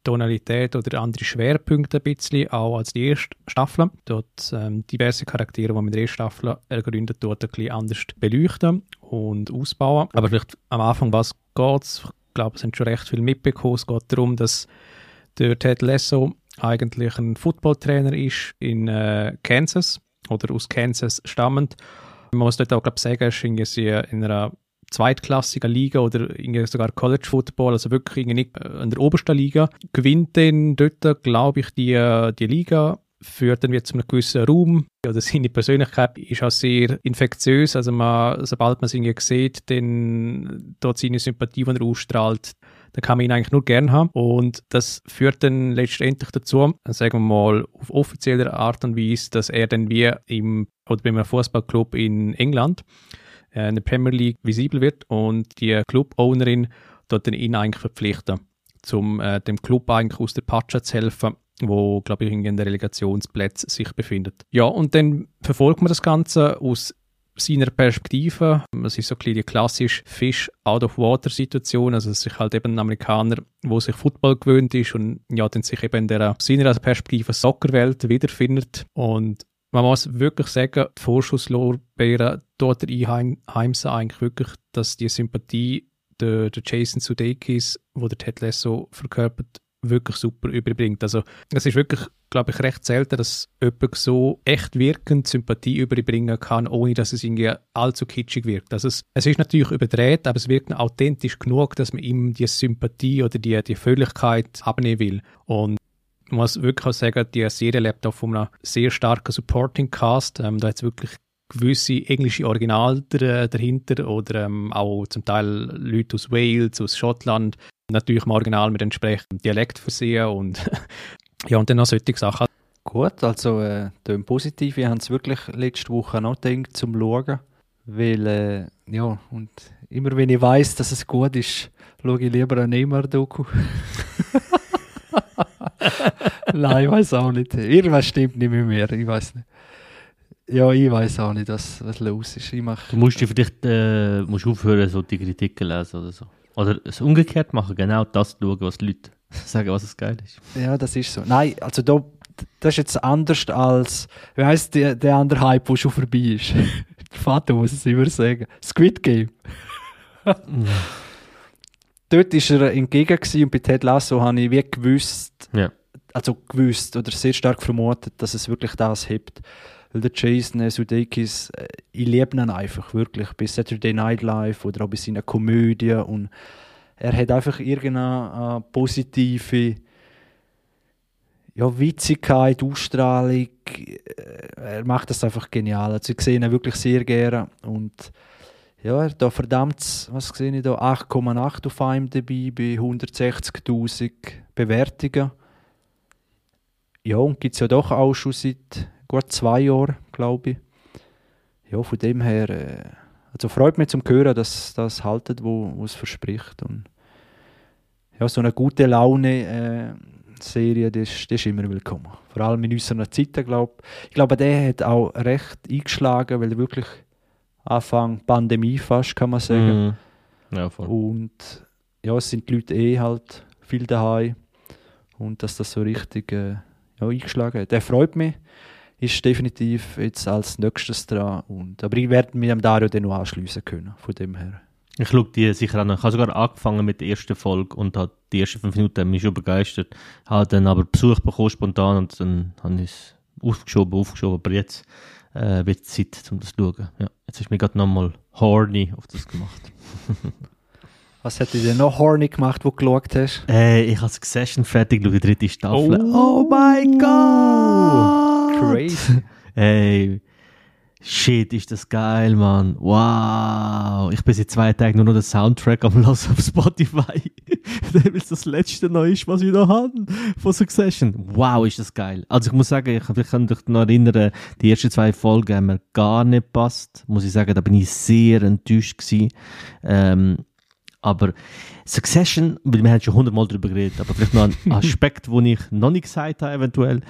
Tonalität oder andere Schwerpunkte ein bisschen, auch als die erste Staffel. Dort ähm, diverse Charaktere, die man in der ersten Staffel ergründet dort ein bisschen anders beleuchten und ausbauen. Aber vielleicht am Anfang, was geht Ich glaube, es sind schon recht viel mitbekommen. Es geht darum, dass der Ted Lasso eigentlich ein Footballtrainer ist in äh, Kansas oder aus Kansas stammend. Man muss dort auch, glaube ich, sagen, er ist in einer zweitklassigen Liga oder sogar College Football, also wirklich in der obersten Liga. Gewinnt dann dort, glaube ich, die, die Liga, führt dann wieder zu einem gewissen Raum. Oder seine Persönlichkeit ist auch sehr infektiös, also man, sobald man irgendwie sieht, dann dort seine Sympathie, die er ausstrahlt, dann kann man ihn eigentlich nur gern haben. Und das führt dann letztendlich dazu, sagen wir mal, auf offizieller Art und Weise, dass er dann wie im, oder bei einem Fußballclub in England, äh, in der Premier League visibel wird und die Club-Ownerin dort dann ihn eigentlich verpflichten, um äh, dem Club eigentlich aus der Patsche zu helfen wo, glaube ich, in den Relegationsplätzen sich befindet. Ja, und dann verfolgt man das Ganze aus seiner Perspektive. Es ist so ein bisschen die klassische Fish-out-of-water-Situation, also dass sich halt eben ein Amerikaner, wo sich Football gewöhnt ist und ja, dann sich eben in der seiner Perspektive Soccerwelt wiederfindet und man muss wirklich sagen, die Vorschusslorbeeren dort einheimsen eigentlich wirklich, dass die Sympathie der, der Jason Sudeikis, wo der Ted Lasso verkörpert, wirklich super überbringt. Also es ist wirklich, glaube ich, recht selten, dass jemand so echt wirkend Sympathie überbringen kann, ohne dass es irgendwie allzu kitschig wirkt. Also es, es ist natürlich überdreht, aber es wirkt authentisch genug, dass man ihm die Sympathie oder die, die Fröhlichkeit abnehmen will. Und man muss wirklich auch sagen, die Serie lebt auch von einem sehr starken Supporting Cast. Ähm, da hat wirklich gewisse englische Original dahinter oder ähm, auch zum Teil Leute aus Wales, aus Schottland, natürlich im Original mit entsprechendem Dialekt versehen und ja, und dann noch solche Sachen. Gut, also äh, positiv. Ich habe es wirklich letzte Woche noch gedacht, zum Schauen. Weil, äh, ja, und immer wenn ich weiß, dass es gut ist, schaue ich lieber ein Neymar-Doku. Nein, ich weiß auch nicht. Irgendwas stimmt nicht mit mir, ich weiß nicht. Ja, ich weiß auch nicht, was, was los ist. Ich mach, du musst dich vielleicht äh, musst aufhören, so die Kritiken lesen oder so. Oder es umgekehrt machen, genau das schauen, was die Leute sagen, was es geil ist. Ja, das ist so. Nein, also da, das ist jetzt anders als, wie heisst der, der andere Hype, der schon vorbei ist? der Vater muss es immer sagen. Squid Game. Dort war er entgegen und bei Ted Lasso habe ich wie gewusst, ja. also gewusst oder sehr stark vermutet, dass es wirklich das hebt. Weil der Jason Sudeikis, äh, ich liebe ihn einfach wirklich, bei Saturday Night Live oder auch bei seiner Komödie und er hat einfach irgendeine äh, positive ja, Witzigkeit, Ausstrahlung. Äh, er macht das einfach genial. Also ich sehe ihn wirklich sehr gerne und ja, er da verdammt, was sehe ich da, 8,8 auf IMDb bei 160'000 Bewertungen. Ja, und gibt es ja doch auch schon seit gut zwei Jahren, glaube ich. Ja, von dem her, äh, also freut mich zum hören, dass das haltet, wo, es verspricht. Und ja, so eine gute Laune äh, Serie, das, das ist immer willkommen. Vor allem in unseren Zeiten, glaube ich. Ich glaube, der hat auch recht eingeschlagen, weil wirklich Anfang Pandemie fast, kann man sagen. Mm. Ja. Und ja, es sind die Leute eh halt viel daheim. Und dass das so richtig äh, ja, eingeschlagen hat. Der freut mich ist definitiv jetzt als nächstes dran. Und, aber ich werde mich am Dario dann noch anschliessen können, von dem her. Ich schaue die sicher an. Ich habe sogar angefangen mit der ersten Folge und hat die ersten fünf Minuten mich schon begeistert. Habe dann aber Besuch bekommen spontan und dann habe ich es aufgeschoben, aufgeschoben. Aber jetzt äh, wird es Zeit, um das zu schauen. Ja, jetzt ist mir gerade nochmal horny auf das gemacht. Was hat dich denn noch horny gemacht, wo du geschaut hast? Äh, ich habe Succession fertig, schaue die dritte Staffel. Oh. Oh, mein Gott! Crazy. Ey, shit, ist das geil, Mann. Wow. Ich bin seit zwei Tagen nur noch den Soundtrack am Hören auf Spotify. Weil es das letzte noch ist, was ich noch habe von Succession. Wow, ist das geil. Also ich muss sagen, ich, ich kann mich noch erinnern, die ersten zwei Folgen haben mir gar nicht gepasst. Muss ich sagen, da bin ich sehr enttäuscht gewesen. Ähm, aber Succession, wir haben schon hundertmal darüber geredet, aber vielleicht noch ein Aspekt, den ich noch nicht gesagt habe, eventuell.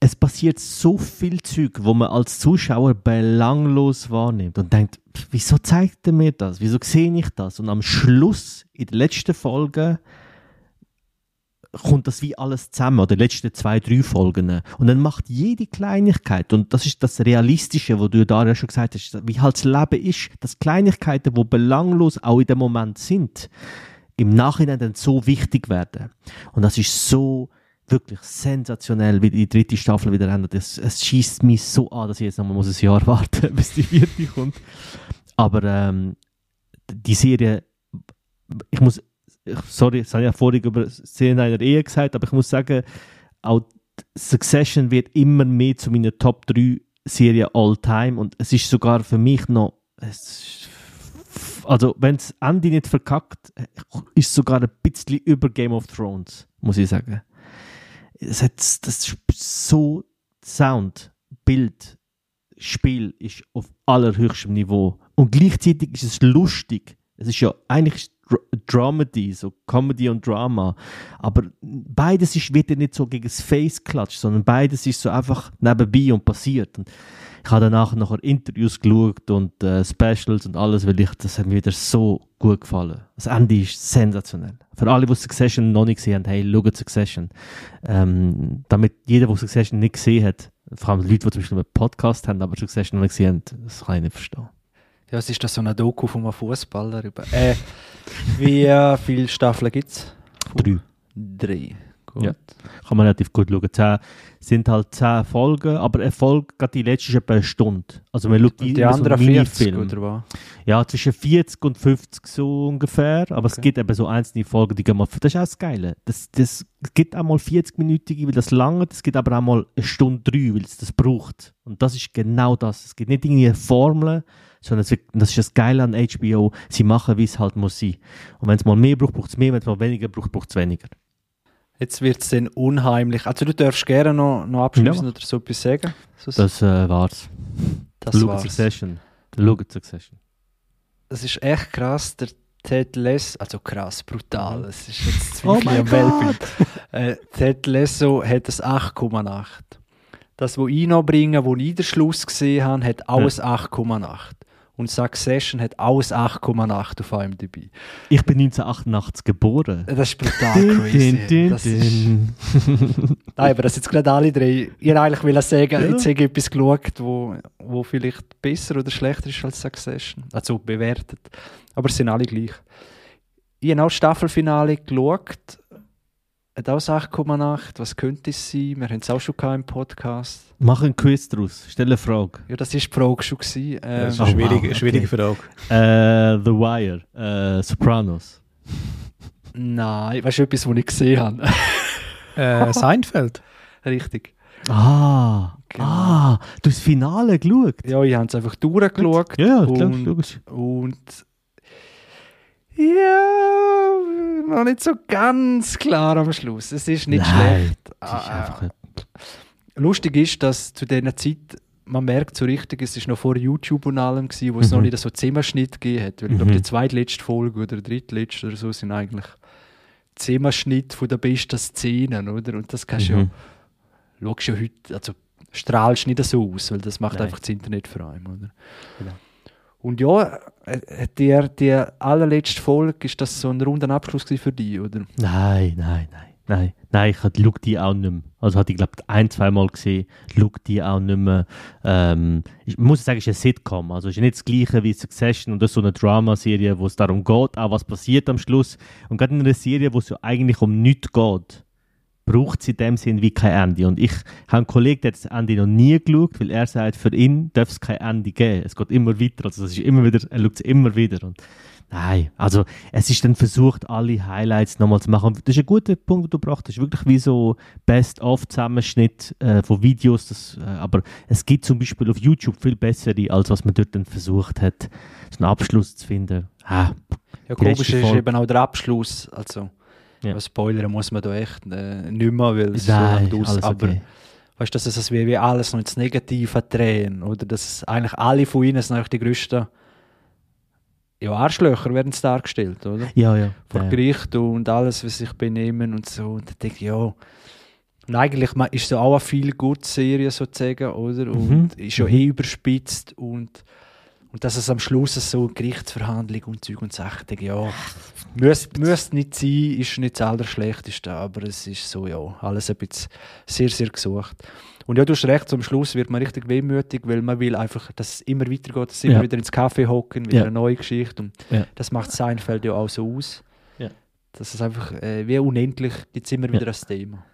Es passiert so viel Zeug, wo man als Zuschauer belanglos wahrnimmt und denkt, wieso zeigt er mir das? Wieso sehe ich das? Und am Schluss, in der letzten Folge, kommt das wie alles zusammen, oder die letzten zwei, drei Folgen. Und dann macht jede Kleinigkeit, und das ist das Realistische, wo du da ja schon gesagt hast, wie halt das Leben ist, dass Kleinigkeiten, wo belanglos auch in dem Moment sind, im Nachhinein dann so wichtig werden. Und das ist so wirklich sensationell, wie die dritte Staffel wieder endet. Es, es schießt mich so an, dass ich jetzt nochmal muss ein Jahr warten bis die vierte kommt. Aber ähm, die Serie, ich muss sorry, das habe ich ja vorhin über Szenen einer Ehe gesagt, aber ich muss sagen, auch Succession wird immer mehr zu meiner Top 3 Serie all time und es ist sogar für mich noch, es, also wenn das Ende nicht verkackt, ist sogar ein bisschen über Game of Thrones, muss ich sagen. Es hat das so Sound, Bild, Spiel ist auf allerhöchstem Niveau und gleichzeitig ist es lustig. Es ist ja eigentlich Dr Dramedy, so Comedy und Drama. Aber beides ist, wird ja nicht so gegen das Face klatscht, sondern beides ist so einfach nebenbei und passiert. Und ich habe danach nachher Interviews geschaut und äh, Specials und alles, weil ich, das hat mir wieder so gut gefallen. Das Ende ist sensationell. Für alle, die Succession noch nicht gesehen haben, hey, schaut Succession. Ähm, damit jeder, der Succession nicht gesehen hat, vor allem Leute, die zum Beispiel einen Podcast haben, aber Succession noch nicht gesehen haben, das kann ich nicht verstehen. Ja, was ist das so eine Doku von einem Fußballer? Über, äh, wie äh, viele Staffeln gibt es? Drei. Drei. Gut. Ja. Kann man relativ gut schauen. Zehn, sind halt zehn Folgen, aber eine Folge, gerade die letzte, ist etwa eine Stunde. Also man schaut die so anderen einen 40 Minifilm. oder was? Ja, zwischen 40 und 50 so ungefähr. Aber es Okay. gibt eben so einzelne Folgen, die gehen mal. Das ist auch das Geile. Das, das, es gibt auch mal 40-minütige, weil das lange, es gibt aber auch mal eine Stunde drei, weil es das braucht. Und das ist genau das. Es gibt nicht irgendwie eine Formel, sondern wird, das ist das Geile an HBO. Sie machen, wie es halt muss sein. Und wenn es mal mehr braucht, braucht es mehr. Wenn es mal weniger braucht, braucht es weniger. Jetzt wird es dann unheimlich. Also du darfst gerne noch, noch abschließen oder so etwas sagen. Sonst- Das äh, war's. das Schaut war's. Succession. Schaut Succession. Das ist echt krass. Der Ted Lasso, also krass, brutal. Es ist jetzt Oh Zweifel mein am Weltbild. Äh, Ted Lasso hat ein 8,8. Das, was ich noch bringe, wo ich den Schluss gesehen habe, hat alles 8,8. Und Succession hat alles 8,8 auf IMDb. Ich bin 1988 geboren. Das ist brutal crazy. das ist, Nein, aber das jetzt gerade alle drei. Ihr eigentlich will sagen, Ja. jetzt habe ich etwas geschaut, wo, wo vielleicht besser oder schlechter ist als Succession. Also bewertet. Aber es sind alle gleich. Ich habe auch Staffelfinale geschaut. Hat auch 8,8. Was könnte es sein? Wir haben es auch schon im Podcast. Mach einen Quiz draus. Stell eine Frage. Ja, das war die Frage schon. Gewesen. Das ist Ähm, eine Oh, schwierige, wow, schwierige okay. Frage. Äh, The Wire. Äh, Sopranos. nein, weißt du etwas, was ich gesehen habe? Äh, Seinfeld. Richtig. Ah. Genau. Ah. Du hast das Finale geschaut. Ja, ich habe es einfach durchgeschaut. Ja, ja, klar, und-. Und ja, noch nicht so ganz klar am Schluss. Es ist nicht Nein, schlecht. Das ist Ah, einfach nicht. Lustig ist, dass zu dieser Zeit, man merkt so richtig, es ist noch vor YouTube und allem gewesen, wo es Mhm. noch nicht so Zimmerschnitt gegeben hat. Weil ich glaube, Mhm. die zweitletzte Folge oder drittletzte oder so sind eigentlich Zimmerschnitt von der besten Szenen, oder? Und das kannst du Mhm. ja, schaust ja heute, also strahlst nicht so aus, weil das macht Nein. einfach das Internet vor allem, oder? Genau. Und ja, äh, die, die allerletzte Folge, ist das so ein runder Abschluss für dich, oder? Nein, nein, nein. Nein, nein, ich habe die auch nicht mehr. Also hatte ich glaube ein, zwei Mal gesehen, Look die auch nicht mehr. Ähm, ich muss sagen, es ist eine Sitcom, also es ist nicht das gleiche wie Succession und das ist so eine Dramaserie, wo es darum geht, auch was passiert am Schluss. Und gerade in einer Serie, wo es ja eigentlich um nichts geht, braucht es in dem Sinn wie kein Ende. Und ich habe einen Kollegen, der das Ende noch nie geschaut, weil er sagt, für ihn darf es kein Ende geben. Es geht immer weiter, also das ist immer wieder, er schaut es immer wieder. Und Nein, also es ist dann versucht, alle Highlights nochmal zu machen. Das ist ein guter Punkt, den du gebracht hast. Wirklich wie so Best-of-Zusammenschnitt äh, von Videos. Das, äh, aber es gibt zum Beispiel auf YouTube viel bessere, als was man dort dann versucht hat, so einen Abschluss zu finden. Ah, Ja, komisch ist Folge. eben auch der Abschluss. Also, Ja. Spoiler muss man da echt äh, nicht mehr, weil es so nein, lang aus. alles Aber okay. weißt du, dass es wie, wie alles noch ins Negative drehen oder dass eigentlich alle von ihnen sind eigentlich die größten ja, Arschlöcher werden dargestellt, oder? Ja, ja. Vor ja. Gericht und alles, was sich benehmen und so. Und dann denke ich, ja. Und eigentlich ist so auch eine viel gute Serie sozusagen, oder? Und ist ja Mhm. eh überspitzt und, und dass es am Schluss so eine Gerichtsverhandlung und Zeug und Sachen, ja, müsste müsst nicht sein, ist nicht das Allerschlechteste, aber es ist so, ja, alles ein bisschen sehr, sehr gesucht. Und ja, du hast recht, zum Schluss wird man richtig wehmütig, weil man will einfach, dass es immer weitergeht, dass sie Ja. immer wieder ins Café hocken, wieder Ja. eine neue Geschichte. Und Ja. das macht Seinfeld ja auch so aus. Ja. Dass es einfach, äh, wie unendlich, gibt es immer wieder ein Thema.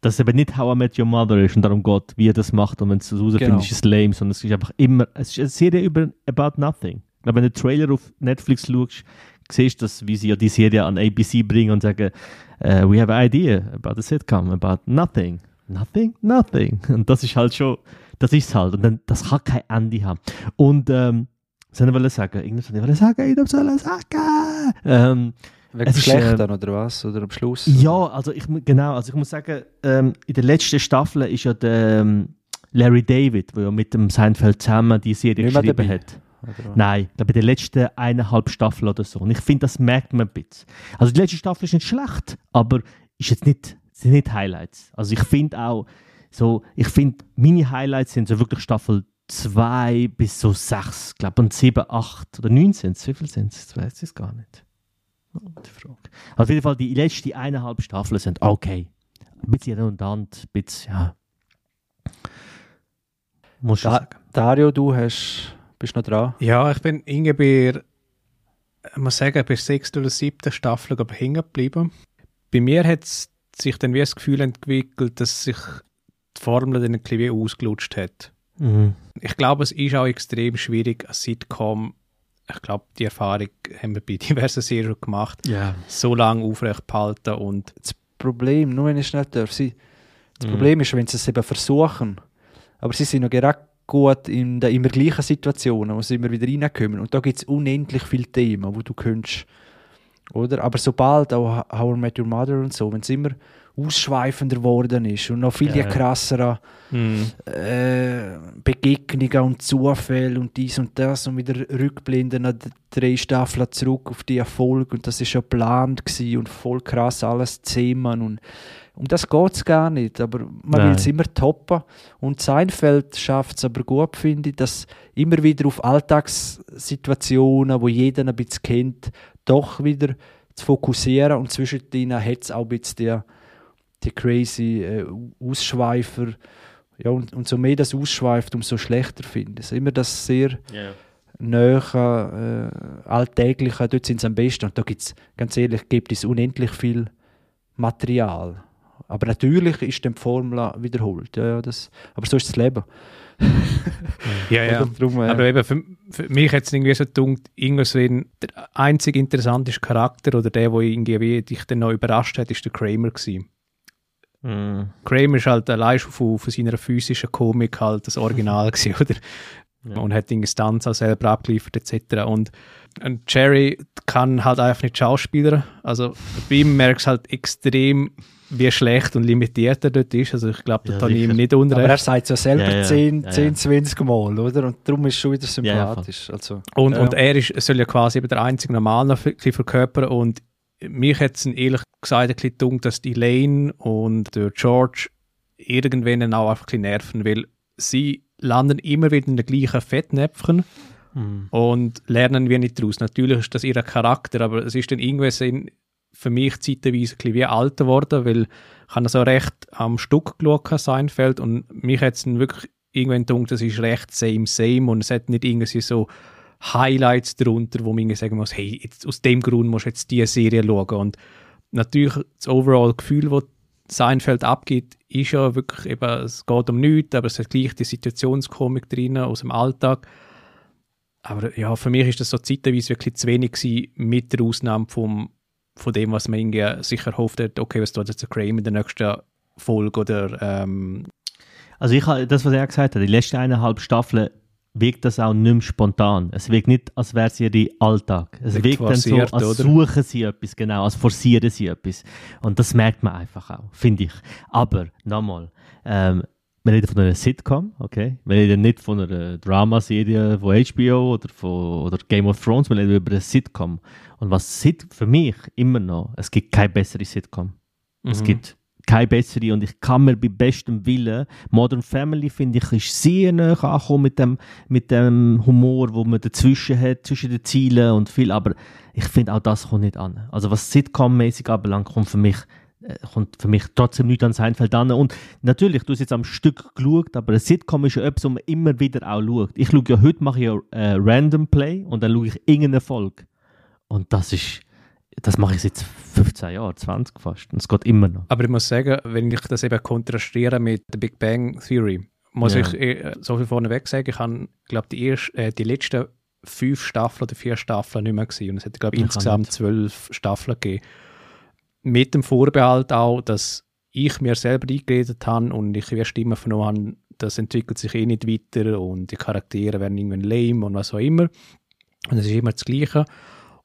Dass es eben nicht How I Met Your Mother ist und darum geht, wie er das macht und wenn es rausfindet, Genau. ist es lame, sondern es ist einfach immer, es ist eine Serie über About Nothing. Ich glaube, wenn du den Trailer auf Netflix schaust, siehst du, dass, wie sie ja die Serie an ABC bringen und sagen, äh, we have an idea about a sitcom, about nothing. Nothing? Nothing. Und das ist halt schon, das ist halt. Und dann, das kann kein Ende haben. Und, ähm, was soll ich sagen? Irgendwas soll ich sagen, ich sagen. Ähm, Wegen Geschlechtern oder was? Oder am Schluss? ja, also ich, genau, also ich muss sagen, ähm, in der letzten Staffel ist ja der ähm, Larry David, der ja mit dem Seinfeld zusammen die Serie Nicht geschrieben hat. Nein, ich glaube in der letzten eineinhalb Staffel oder so. Und ich finde, das merkt man ein bisschen. Also die letzte Staffel ist nicht schlecht, aber ist jetzt nicht, sind nicht Highlights. Also ich finde auch, so, ich finde, meine Highlights sind so wirklich Staffel 2 bis so 6, glaube und 7, 8 oder 9 sind es. Wie viel sind es? Ich weiß es gar nicht. Gute Frage. Also auf jeden Fall, die letzten eineinhalb Staffeln sind okay. Ein bisschen redundant, ein bisschen, ja. Muss schon Da, sagen. Dario, du hast, bist noch dran. Ja, ich bin irgendwie bei, ich muss sagen, bei der sechsten oder siebten Staffel ich, hängen geblieben. Bei mir hat es sich dann wie das Gefühl entwickelt, dass sich die Formel dann ein bisschen ausgelutscht hat. Mhm. Ich glaube, es ist auch extrem schwierig, als Sitcom, ich glaube, die Erfahrung haben wir bei diversen Serien gemacht, Ja. so lange aufrecht behalten und Das Problem, nur wenn ich schnell darf, sie, das Mhm. Problem ist, wenn sie es eben versuchen, aber sie sind noch gerade gut in der immer gleichen Situationen, wo sie immer wieder reinkommen. Und da gibt es unendlich viele Themen, wo du könntest, oder? Aber sobald auch How I Met Your Mother und so, wenn es immer ausschweifender geworden ist und noch viel Ja, krasser äh, Begegnungen und Zufälle und dies und das und wieder rückblenden an drei Staffeln zurück auf die Erfolg und das ist ja geplant und voll krass alles zusammen und um das geht es gar nicht, aber man will es immer toppen und Seinfeld schafft es aber gut, finde ich, dass immer wieder auf Alltagssituationen, wo jeder ein bisschen kennt, doch wieder zu fokussieren und zwischen denen hat es auch ein bisschen die, die crazy äh, Ausschweifer ja, und, und so mehr das ausschweift, umso schlechter finde ich es. Immer das sehr Ja. nahe, äh, alltägliche, dort sind sie am besten. Und da gibt es, ganz ehrlich, gibt es unendlich viel Material. Aber natürlich ist dann die Formel wiederholt. Ja, ja, das, aber so ist das Leben. ja, ja. Oder Darum, äh, Aber eben, für, für mich hat es irgendwie so gedacht, irgendwas, wenn der einzig interessante Charakter oder der, der irgendwie dich dann noch überrascht hat, ist der Kramer gewesen. Mhm. Kramer ist halt allein schon von, von seiner physischen Komik halt das Original gewesen, oder? Ja. Und hat Dinge Stunts auch selber abgeliefert etc. Und, und Jerry kann halt einfach nicht Schauspieler. Also bei ihm merkst du halt extrem, wie schlecht und limitiert er dort ist. Also ich glaube, da Ja, kann ich ihm nicht aber unrecht. er sagt es ja selber Ja, ja. 10, Ja, ja. 10, 20 Mal, oder? Und darum ist es schon wieder sympathisch. also, Und, ja. und er ist, soll ja quasi eben der einzige Normale verkörpern. Und mich hat es ehrlich gesagt ein bisschen gedacht, dass die Elaine und der George irgendwann auch einfach ein bisschen nerven, weil sie landen immer wieder in den gleichen Fettnäpfchen Mhm. und lernen wir nicht daraus. Natürlich ist das ihr Charakter, aber es ist dann irgendwann in, für mich zeitweise ein bisschen wie alt geworden, weil ich habe so recht am Stück geschaut, Seinfeld, und mich hat es dann wirklich irgendwann gedacht, das ist recht same, same und es hat nicht irgendwie so Highlights darunter, wo man sagen muss, hey, jetzt, aus dem Grund musst du jetzt diese Serie schauen. Und natürlich das overall Gefühl, das Seinfeld abgibt, ist ja wirklich eben, es geht um nichts, aber es hat gleich die Situationskomik drin aus dem Alltag. aber ja, für mich ist das so zeitweise wirklich zu wenig gewesen, mit der Ausnahme vom, von dem, was man irgendwie sicher hofft, hat, okay, was tut jetzt der Graham in der nächsten Folge oder ähm, Also ich habe das, was er gesagt hat, die letzten eineinhalb Staffeln wirkt das auch nicht mehr spontan. Es wirkt nicht, als wäre es ihr Alltag. Es Wirkt wirkt dann so, als oder? suchen sie etwas, genau, als forcieren sie etwas. Und das merkt man einfach auch, finde ich. Aber, nochmal, ähm, wir reden von einer Sitcom, okay? Wir reden nicht von einer Dramaserie von HBO oder, von, oder Game of Thrones, wir reden über eine Sitcom. Und was Sit für mich immer noch, es gibt keine bessere Sitcom. Es Mhm. gibt keine bessere und ich kann mir bei bestem Willen, Modern Family finde ich, ist sehr nah angekommen mit dem, mit dem Humor, wo man dazwischen hat, zwischen den Zielen und viel, aber ich finde auch das kommt nicht an. Also was Sitcom-mäßig anbelangt, kommt für mich äh, kommt für mich trotzdem nicht ans Seinfeld an. Und natürlich, du hast jetzt am Stück geschaut, aber ein Sitcom ist ja etwas, was man immer wieder auch schaut. Ich schaue ja, heute mache ich ja äh, Random Play und dann schaue ich irgendeine Folge. Und das ist, das mache ich seit 15 Jahren, 20 fast. Und es geht immer noch. Aber ich muss sagen, wenn ich das eben kontrastiere mit der Big Bang Theory, muss Ja. ich äh, so viel vorneweg sagen, ich habe, glaube die, erst, äh, die letzten fünf Staffeln oder vier Staffeln nicht mehr gesehen. Und es hat, glaube ich, insgesamt zwölf Staffeln gegeben. Mit dem Vorbehalt auch, dass ich mir selber eingeredet habe und ich wie Stimmen vernommen habe, das entwickelt sich eh nicht weiter und die Charaktere werden irgendwann lame und was auch immer. Und es ist immer das Gleiche.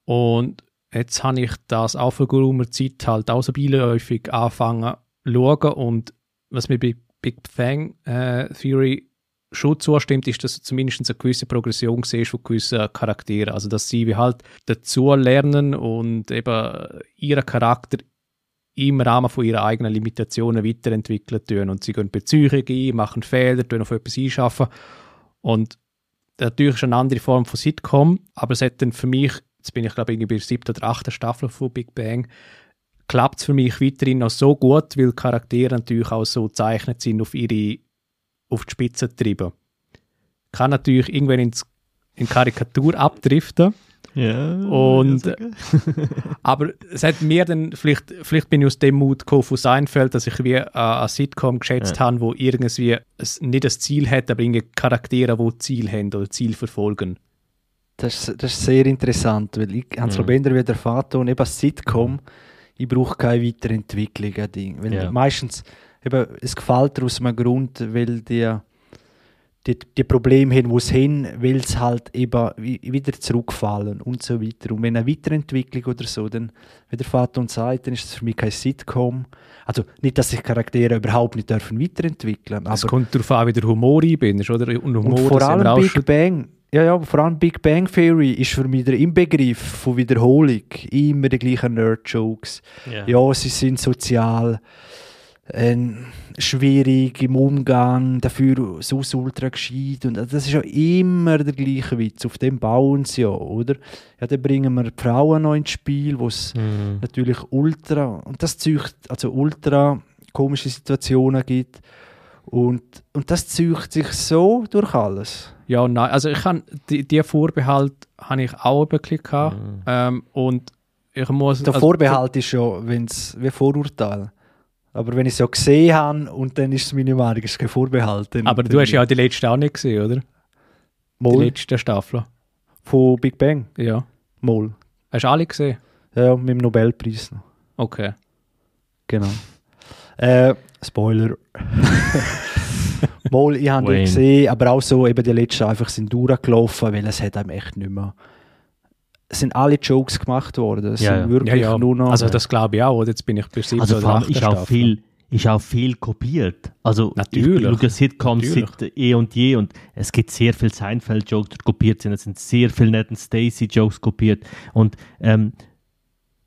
Und jetzt habe ich das auch für geraumer Zeit halt auch so beiläufig angefangen zu schauen und was mir bei Big Bang äh, Theory schon zustimmt, ist, dass du zumindest eine gewisse Progression siehst von gewissen Charakteren. Also, dass sie wie halt dazu lernen und eben ihren Charakter im Rahmen von ihren eigenen Limitationen weiterentwickeln tun. Und sie gehen Beziehungen ein, machen Fehler, tun auf etwas einschaffen. Und natürlich ist eine andere Form von Sitcom, aber es hat dann für mich, jetzt bin ich glaube ich irgendwie bei der siebten oder achten Staffel von Big Bang, klappt es für mich weiterhin noch so gut, weil Charaktere natürlich auch so gezeichnet sind, auf ihre auf die Spitze treiben. Kann natürlich irgendwann ins, in Karikatur abdriften, Ja. Und- aber es hat mir dann, vielleicht, vielleicht bin ich aus dem Mut gekommen von Seinfeld, dass ich wie äh, eine Sitcom geschätzt habe, wo irgendwie es nicht das Ziel hat, aber irgendwie Charaktere, die Ziel haben oder Ziel verfolgen. Das ist, das ist sehr interessant, weil ich, Hans Mhm. Robender wie der Vater und eben als Sitcom, ich brauche keine Weiterentwicklung. Ding. Weil Ja. meistens, eben, es gefällt aus einem Grund, weil die, die, die Probleme haben, die sie haben, weil sie halt eben wi- wieder zurückfallen und so weiter. Und wenn eine Weiterentwicklung oder so, dann, wie der Vater uns sagt, dann ist es für mich kein Sitcom. Also nicht, dass sich Charaktere überhaupt nicht dürfen weiterentwickeln, Es kommt darauf an, wie der Humor einbindest, oder? Und Humor, und vor allem Big Bang, ja, ja, vor allem Big Bang Theory ist für mich der Inbegriff von Wiederholung. Immer die gleichen Nerd-Jokes. Ja, sie sind sozial, äh, schwierig im Umgang, dafür so ultra gescheit. Und das ist ja immer der gleiche Witz. Auf dem bauen sie ja, oder? Ja, dann bringen wir die Frauen noch ins Spiel, wo es Mhm. natürlich ultra, und das zeugt, also ultra komische Situationen gibt. Und, und das zeugt sich so durch alles. Ja und nein. Also ich kann, die, die Vorbehalt habe ich auch ein bisschen gehabt. Mhm. Ähm, und ich muss... Der also- Vorbehalt ist ja, wenn's, wie Vorurteil. Aber wenn ich es ja gesehen habe und dann ist es meine Meinung, ist es kein Vorbehalt. Dann, Aber du hast ja auch die letzte auch nicht gesehen, oder? Die Moll letzte Staffel. von Big Bang. Ja. Moll. Hast du alle gesehen? Ja, mit dem Nobelpreis noch. Okay. Genau. Äh, Spoiler. Moll, ich habe Wayne. gesehen, aber auch so eben die letzten einfach sind durchgelaufen, weil es hat einem echt nicht mehr. Es sind alle Jokes gemacht worden. Es Ja, sind ja. wirklich nur noch. Also das glaube ich auch, oder? Jetzt bin ich sieben Also oder vor allem ist auch viel, ist auch viel kopiert. Also Natürlich. ich schaue Sitcoms seit eh und je und es gibt sehr viel Seinfeld-Jokes, die kopiert sind. Es sind sehr viele netten Stacy-Jokes kopiert. Und ähm,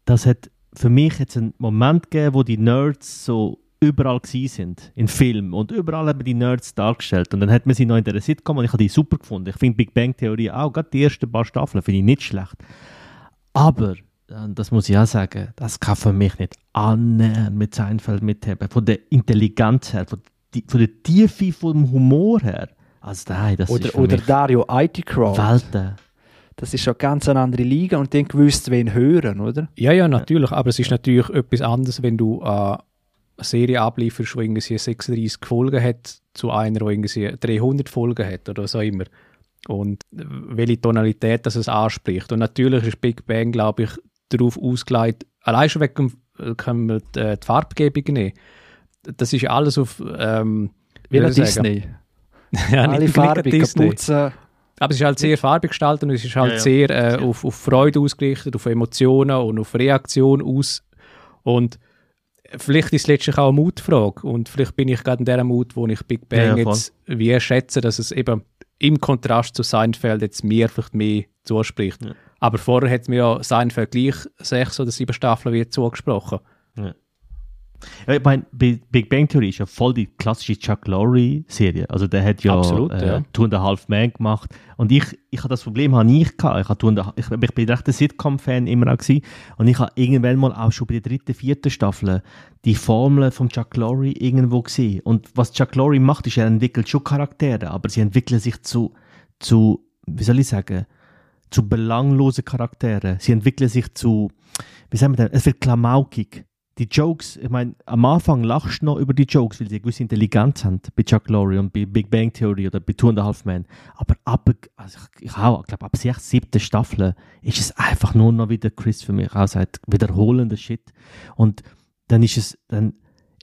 das hat für mich jetzt einen Moment gegeben, wo die Nerds so überall gewesen sind, in Filmen und überall haben die Nerds dargestellt und dann hat man sie noch in der Sitcom und ich habe die super gefunden. Ich finde Big Bang Theorie auch, gerade die ersten paar Staffeln finde ich nicht schlecht. Aber, und das muss ich auch sagen, das kann für mich nicht annähernd mit Seinfeld mitheben. Von der Intelligenz her, von, die, von der Tiefe vom Humor her. Also nein, das ist oder für oder mich Dario IT Crowd. Welten. Das ist ja ganz eine andere Liga und dann gewusst, wen hören, oder? Ja, ja, natürlich. Aber es ist natürlich etwas anderes, wenn du äh, Serie ablieferst, die irgendwie 36 Folgen hat, zu einer, die irgendwie 300 Folgen hat oder auch immer. und welche Tonalität das es anspricht. Und natürlich ist Big Bang, glaube ich, darauf ausgelegt, allein schon wegen äh, können wir die, äh, die Farbgebung nehmen. Das ist alles auf ähm, wie ein Disney. ja, Alle nicht, farbig, nicht Disney. Kapuze. Aber es ist halt sehr farbig gestaltet und es ist halt Ja, ja. sehr äh, auf, auf Freude ausgerichtet, auf Emotionen und auf Reaktion aus. Und vielleicht ist es letztlich auch eine Mutfrage. Und vielleicht bin ich gerade in der Mut, wo ich Big Bang Ja, jetzt wie schätze, dass es eben im Kontrast zu Seinfeld jetzt mir vielleicht mehr zuspricht. Ja. Aber vorher hat mir ja Seinfeld gleich sechs oder sieben Staffeln wie zugesprochen. Ja, ich meine, Big Bang Theory ist ja voll die klassische Chuck Lorre-Serie. Also der hat ja, Absolut, äh, ja. Two and a Half Men gemacht. Und ich, ich habe das Problem habe ich gehabt. Ich, habe Two and a- ich, ich bin recht ein Sitcom-Fan immer auch gewesen. Und ich habe irgendwann mal auch schon bei der dritten, vierten Staffel die Formel von Chuck Lorre irgendwo gesehen. Und was Chuck Lorre macht, ist, er entwickelt schon Charaktere, aber sie entwickeln sich zu, zu, wie soll ich sagen, zu belanglosen Charakteren. Sie entwickeln sich zu, wie sagen wir denn, es wird klamaukig. Die Jokes, ich meine, am Anfang lachst du noch über die Jokes, weil sie eine gewisse Intelligenz haben, bei Chuck Lorre und bei Big Bang Theory oder bei Two and a Half Men. Aber ab, also ich, ich auch, glaube, ab sechs, siebten Staffel ist es einfach nur noch wieder Chris für mich, auch sagt, wiederholender Shit. Und dann ist es dann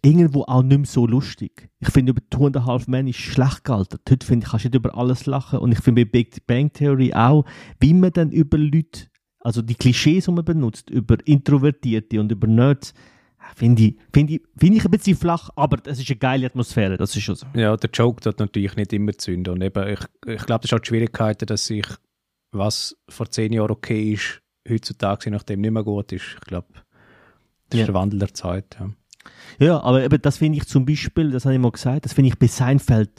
irgendwo auch nicht mehr so lustig. Ich finde, über Two and a Half Men ist schlecht gealtert. Heute finde ich, kannst du nicht über alles lachen. Und ich finde bei Big Bang Theory auch, wie man dann über Leute, also die Klischees, die man benutzt, über Introvertierte und über Nerds, finde ich, finde ich, finde ich ein bisschen flach, aber es ist eine geile Atmosphäre, das ist schon so. Ja, der Joke tut natürlich nicht immer zünden. Und eben, ich, ich glaube, das ist auch die Schwierigkeit, dass sich, was vor zehn Jahren okay ist, heutzutage je nachdem nicht mehr gut ist. Ich glaube, das Ja. ist der Wandel der Zeit. Ja. Ja, aber eben, das finde ich zum Beispiel, das habe ich mal gesagt, das finde ich bei Seinfeld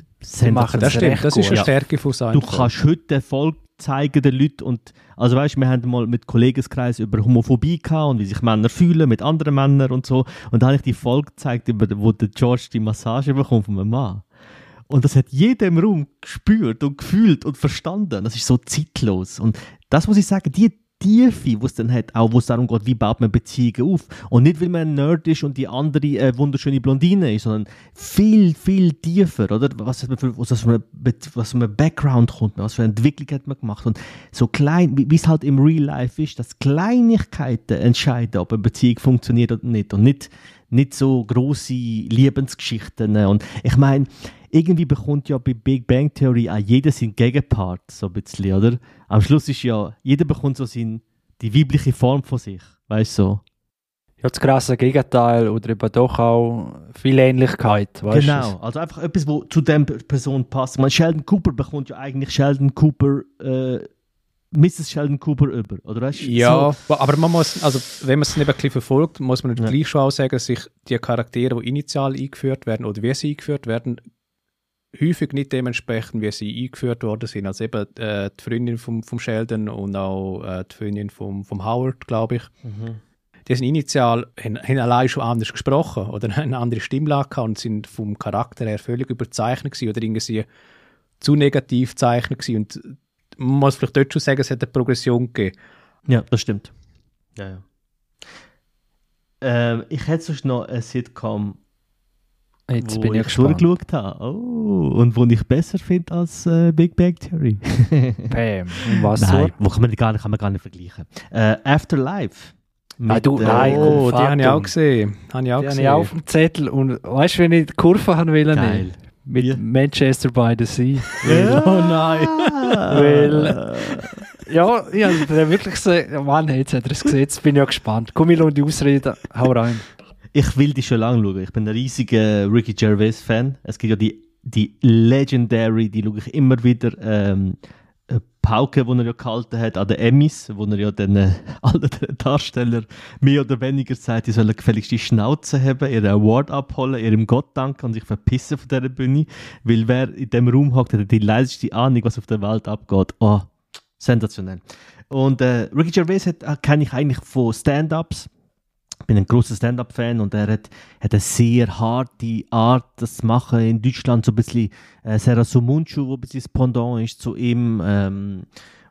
machen sensationell. Das stimmt, recht das ist eine. Stärke von Du Seinfeld. kannst heute Erfolg zeigen den Leuten und also weißt, wir haben mal mit Kollegenkreis über Homophobie gehabt und wie sich Männer fühlen mit anderen Männern und so und da habe ich die Folge gezeigt, wo der George die Massage bekommt von einem Mann. Und das hat jeder im Raum gespürt und gefühlt und verstanden. Das ist so zeitlos. Und das muss ich sagen, die Tiefe, die es dann hat, auch wo es darum geht, wie baut man Beziehungen auf. Und nicht, weil man ein Nerd ist und die andere äh, wunderschöne Blondine ist, sondern viel, viel tiefer, oder? Was, hat man für, was, für eine, was für ein Background kommt, was für eine Entwicklung hat man gemacht. Und so klein, wie es halt im Real Life ist, dass Kleinigkeiten entscheiden, ob eine Beziehung funktioniert oder nicht. Und nicht, nicht so große Lebensgeschichten. Und ich meine, irgendwie bekommt ja bei Big Bang Theory auch jeder seinen Gegenpart, so ein bisschen, oder? Am Schluss ist ja, jeder bekommt so sein, die weibliche Form von sich, weißt du? So. Ja, das krasse Gegenteil oder eben doch auch viel Ähnlichkeit. Weißt Genau, also einfach etwas, wo zu der Person passt. Man, Sheldon Cooper bekommt ja eigentlich Sheldon Cooper, äh, Mrs. Sheldon Cooper über, oder weißt du? Ja, So, aber man muss, also wenn man es nicht ein bisschen verfolgt, muss man Ja. gleich schon auch sagen, dass sich die Charaktere, die initial eingeführt werden oder wie sie eingeführt werden, häufig nicht dementsprechend, wie sie eingeführt worden sind. Also eben äh, die Freundin vom, vom Sheldon und auch äh, die Freundin vom, vom Howard, glaube ich. Mhm. Die sind initial, haben, haben allein schon anders gesprochen oder eine andere Stimmlage gehabt und sind vom Charakter her völlig überzeichnet gewesen oder irgendwie zu negativ gezeichnet gewesen. Und man muss vielleicht dort schon sagen, es hat eine Progression gegeben. Ja, das stimmt. Ja, ja. Ähm, ich hätte sonst noch eine Sitcom, Jetzt wo bin ich ich durchgeschaut habe. Oh, und wo ich besser finde als äh, Big Bang Theory. Bam. Was Nein, so? wo kann man, gar nicht, kann man gar nicht vergleichen. Äh, Afterlife. Ah, du, nein, komm. Oh, die habe ich auch gesehen. Habe ich auch Die habe gesehen. ich auf dem Zettel und weißt du, wenn ich die Kurve haben will, Geil. mit Wie? Manchester by the Sea. Ja. oh nein. Weil-. Ja, ja, der wirklich so, Mann, jetzt hat er es gesehen, jetzt bin ich ja gespannt. Komm, ich lasse die Ausreden, hau rein. Ich will die schon lange schauen. Ich bin ein riesiger Ricky Gervais-Fan. Es gibt ja die, die Legendary, die schaue ich immer wieder. Ähm, eine Pauke, die er ja gehalten hat an den Emmys, wo er ja den äh, allen Darsteller mehr oder weniger sagt, die sollen gefälligst die Schnauze haben, ihren Award abholen, ihrem Gott danken und sich verpissen von dieser Bühne. Weil wer in dem Raum hockt, hat die leiseste Ahnung, was auf der Welt abgeht. Oh, sensationell. Und äh, Ricky Gervais hat- äh, kenne ich eigentlich von Stand-Ups. Ich bin ein großer Stand-Up-Fan und er hat, hat eine sehr harte Art, das zu machen. In Deutschland so ein bisschen äh, Sarah Sumunchu, wo ein bisschen das Pendant ist zu ihm. Ähm,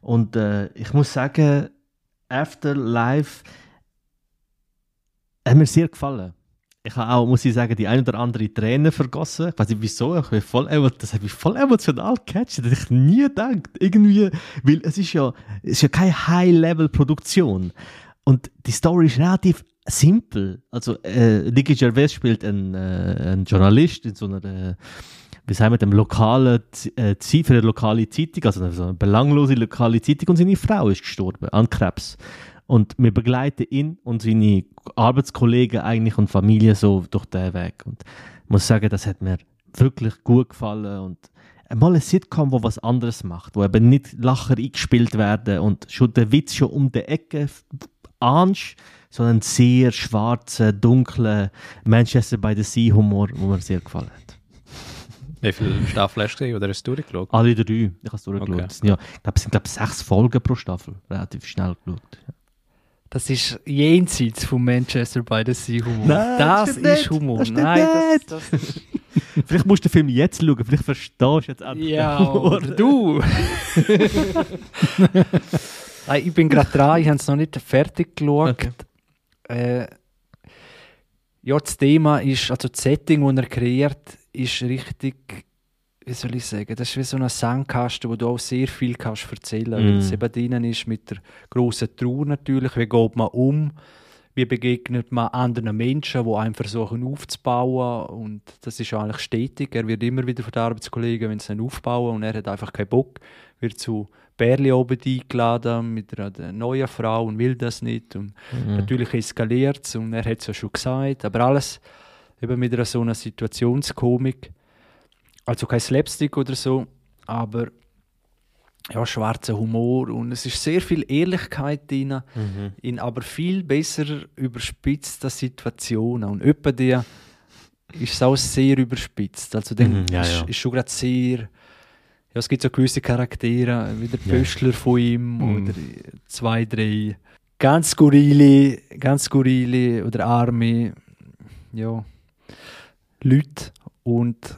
und äh, ich muss sagen, Afterlife hat mir sehr gefallen. Ich habe auch, muss ich sagen, die ein oder andere Träne vergossen. Ich weiß nicht wieso, ich bin voll, das hat mich voll emotional gecatcht. Das ich nie gedacht. Irgendwie, weil es ist ja, es ist ja keine High-Level-Produktion. Und die Story ist relativ simpel. Also, äh, Nicky Gervais spielt einen, äh, einen Journalist in so einer, äh, wie sagen wir, dem lokalen, äh, für eine lokale Zeitung, also so eine belanglose lokale Zeitung und seine Frau ist gestorben an Krebs. Und wir begleiten ihn und seine Arbeitskollegen eigentlich und Familie so durch den Weg. Und ich muss sagen, das hat mir wirklich gut gefallen und mal ein Sitcom, wo was anderes macht, wo eben nicht Lacher eingespielt werden und schon der Witz schon um die Ecke ahnst, sondern sehr schwarzen, dunklen Manchester by the Sea Humor, wo mir sehr gefallen hat. Wie viele Staffeln hast du gesehen oder hast du durchgeschaut? Alle drei. Ich habe es durchgeschaut. Okay. Das sind ja, ich glaube, es sind glaub, sechs Folgen pro Staffel. Relativ schnell geschaut. Das ist jenseits von Manchester by the Sea Humor. Nein, das, das ist nicht. Humor. Das Nein, das, nicht. das ist... Vielleicht musst du den Film jetzt schauen, vielleicht verstehst du jetzt endlich Ja, oder du. Nein, ich bin gerade dran, ich habe es noch nicht fertig geschaut. Okay. Äh, ja, das Thema ist, also das Setting, das er kreiert, ist richtig, wie soll ich sagen, das ist wie so ein Sandkasten, wo du auch sehr viel kannst erzählen kannst. Mm. Weil es eben drinnen ist mit der grossen Trauer natürlich, wie geht man um, wie begegnet man anderen Menschen, die einem versuchen aufzubauen und das ist eigentlich stetig. Er wird immer wieder von den Arbeitskollegen, wenn sie ihn aufbauen und er hat einfach keinen Bock, wird zu Berli oben eingeladen mit einer neuen Frau und will das nicht und Mhm. natürlich eskaliert es und er hat es ja schon gesagt, aber alles eben mit einer so einer Situationskomik, also kein Slapstick oder so, aber ja, schwarzer Humor und es ist sehr viel Ehrlichkeit drin, Mhm. in aber viel besser überspitzter Situationen. Und etwa die ist es auch sehr überspitzt. Also dann Mhm, ja, ist, ja. ist schon gerade sehr. Ja, es gibt so gewisse Charaktere, wie der Ja. Pöstler von ihm Mhm. oder zwei, drei ganz skurrile, ganz skurrile oder arme ja, Leute. Und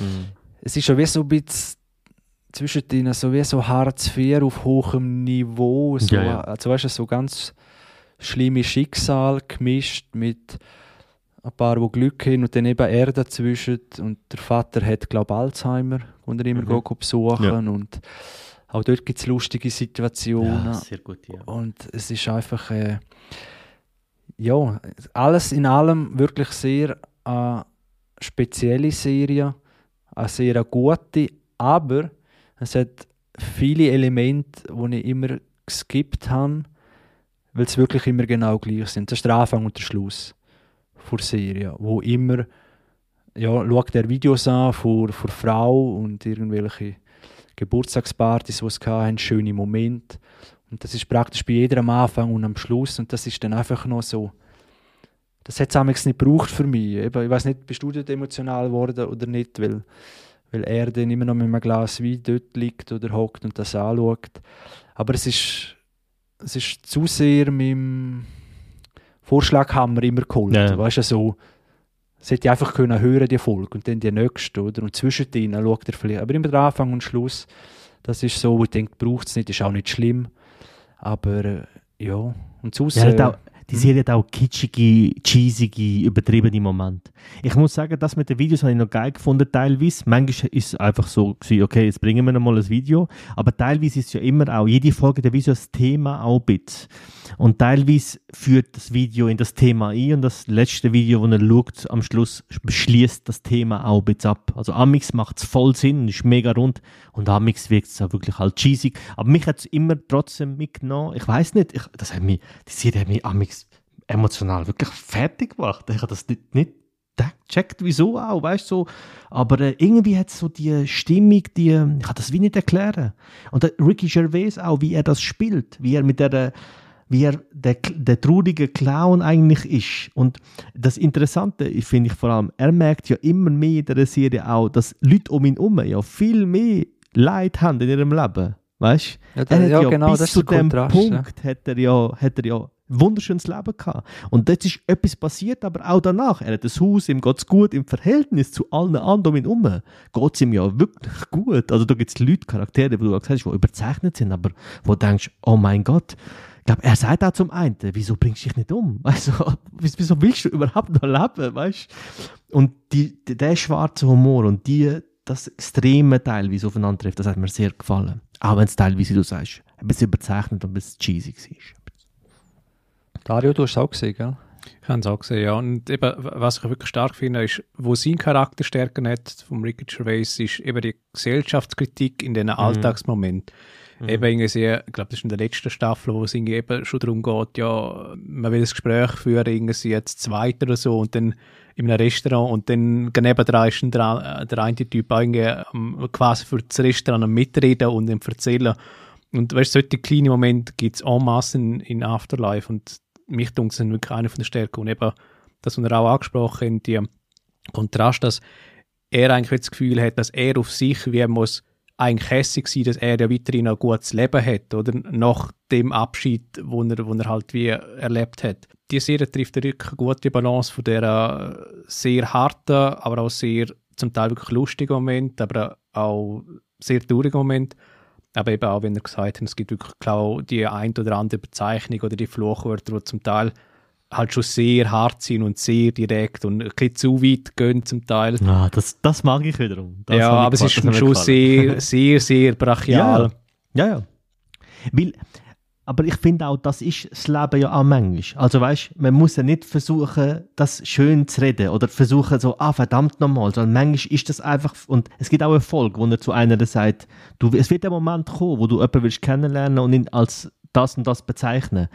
Mhm. es ist schon wie so ein bisschen zwischen denen so wie so Hartz IV auf hohem Niveau. So, Ja, ja. Also weißt du, so ganz schlimme Schicksal gemischt mit ein paar, die Glück haben und dann eben er dazwischen. Und der Vater hat, glaube ich, Alzheimer, und er immer Mhm. geht besuchen. Und auch dort gibt es lustige Situationen. Ja, sehr gut, ja. Und es ist einfach, äh, ja, alles in allem wirklich sehr eine spezielle Serie, eine sehr gute, aber es hat viele Elemente, die ich immer geskippt habe, weil es wirklich immer genau gleich sind. Das ist der Anfang und der Schluss der Serie, wo immer, ja, schaut der Videos an von, von Frau und irgendwelche Geburtstagspartys, die es hatten, schöne Momente. Und das ist praktisch bei jeder am Anfang und am Schluss. Und das ist dann einfach noch so. Das hat es nicht gebraucht für mich. Eben, ich weiß nicht, bist du dort emotional geworden oder nicht, weil, weil er dann immer noch mit einem Glas Wein dort liegt oder hockt und das anschaut. Aber es ist, es ist zu sehr mit dem Vorschlaghammer immer geholt. Ja. Weißt du, so. Es hätte ich einfach können hören, die Folge, und dann die nächste, oder? Und zwischendrin schaut er vielleicht. Aber immer der Anfang und Schluss, das ist so, wo ich denke, braucht es nicht, ist auch nicht schlimm. Aber äh, ja, und sonst. Ja, äh, auch, die Serie hat auch kitschige, cheesige, übertriebene Momente. Ich muss sagen, das mit den Videos habe ich noch geil gefunden, teilweise. Manchmal ist es einfach so, gewesen, okay, jetzt bringen wir noch mal ein Video. Aber teilweise ist es ja immer auch, jede Folge der Video das Thema auch ein bisschen. Und teilweise führt das Video in das Thema ein und das letzte Video, das er schaut, am Schluss beschließt das Thema auch ein bisschen ab. Also Amix macht es voll Sinn und ist mega rund und Amix wirkt es auch wirklich halt cheesy. Aber mich hat es immer trotzdem mitgenommen. Ich weiß nicht, ich, das hat mich, die Serie hat mich Amix emotional wirklich fertig gemacht. Ich habe das nicht, nicht gecheckt, wieso auch, weißt du, so. aber äh, irgendwie hat so die Stimmung, die, ich kann das wie nicht erklären. Und der Ricky Gervais auch, wie er das spielt, wie er mit der, wie er der, der traurige Clown eigentlich ist. Und das Interessante finde ich vor allem, er merkt ja immer mehr in der Serie auch, dass Leute um ihn herum ja viel mehr Leid haben in ihrem Leben. Weißt Ja, er hat ja, ja, genau, bis das ist zu dem Kontrast, Punkt hat er ja, hat er ja wunderschönes Leben gehabt. Und jetzt ist etwas passiert, aber auch danach. Er hat ein Haus, ihm geht es gut, im Verhältnis zu allen anderen um ihn herum geht es ihm ja wirklich gut. Also da gibt es Leute, Charaktere, die du gesagt hast, die überzeichnet sind, aber wo du denkst, oh mein Gott, glaube, er sagt auch zum einen, wieso bringst du dich nicht um? Also, wieso willst du überhaupt noch leben, weißt Und die, der schwarze Humor und die, das extreme teilweise aufeinander trifft, das hat mir sehr gefallen. Auch wenn es teilweise, wie du sagst, ein bisschen überzeichnet und ein bisschen cheesy war. Dario, du hast es auch gesehen, gell? Ich habe es auch gesehen, ja. Und eben, was ich wirklich stark finde, ist, wo sein Charakter Stärken hat, vom Ricky Gervais, ist eben die Gesellschaftskritik in diesen mhm. Alltagsmomenten. Mhm. Eben irgendwie sehr, ich glaube, das ist in der letzten Staffel, wo es irgendwie eben schon darum geht, ja, man will ein Gespräch führen, irgendwie jetzt zweit oder so, und dann in einem Restaurant und dann nebendran ist der, der eine Typ irgendwie quasi für das Restaurant am Mitreden und ihm erzählen. Und weißt du, solche kleine Momente gibt es en masse in, in Afterlife und mich denkt, sind wirklich eine von den Stärken. Und eben, das, was er auch angesprochen hat, die Kontrast, dass er eigentlich das Gefühl hat, dass er auf sich wie er muss eigentlich hässig sein, dass er ja weiterhin ein gutes Leben hat, oder? Nach dem Abschied, wo er, er halt wie erlebt hat. Die Serie trifft eine gute Balance von der sehr harten, aber auch sehr zum Teil wirklich lustigen Moment, aber auch sehr traurigen Moment. Aber eben auch, wenn er gesagt hat, es gibt wirklich klar die ein oder andere Bezeichnung oder die Fluchwörter, die zum Teil halt schon sehr hart sind und sehr direkt und ein bisschen zu weit gehen zum Teil. Ah, das, das mag ich wiederum. Das ja, aber es ist schon sehr, sehr, sehr brachial. Ja, ja. ja. Weil aber ich finde auch, das ist das Leben ja auch manchmal. Also weißt, man muss ja nicht versuchen, das schön zu reden oder versuchen so, ah verdammt nochmal, sondern manchmal ist das einfach, und es gibt auch Erfolg, wo er zu einer sagt, du, es wird der Moment kommen, wo du jemanden willst kennenlernen und ihn als das und das bezeichnen.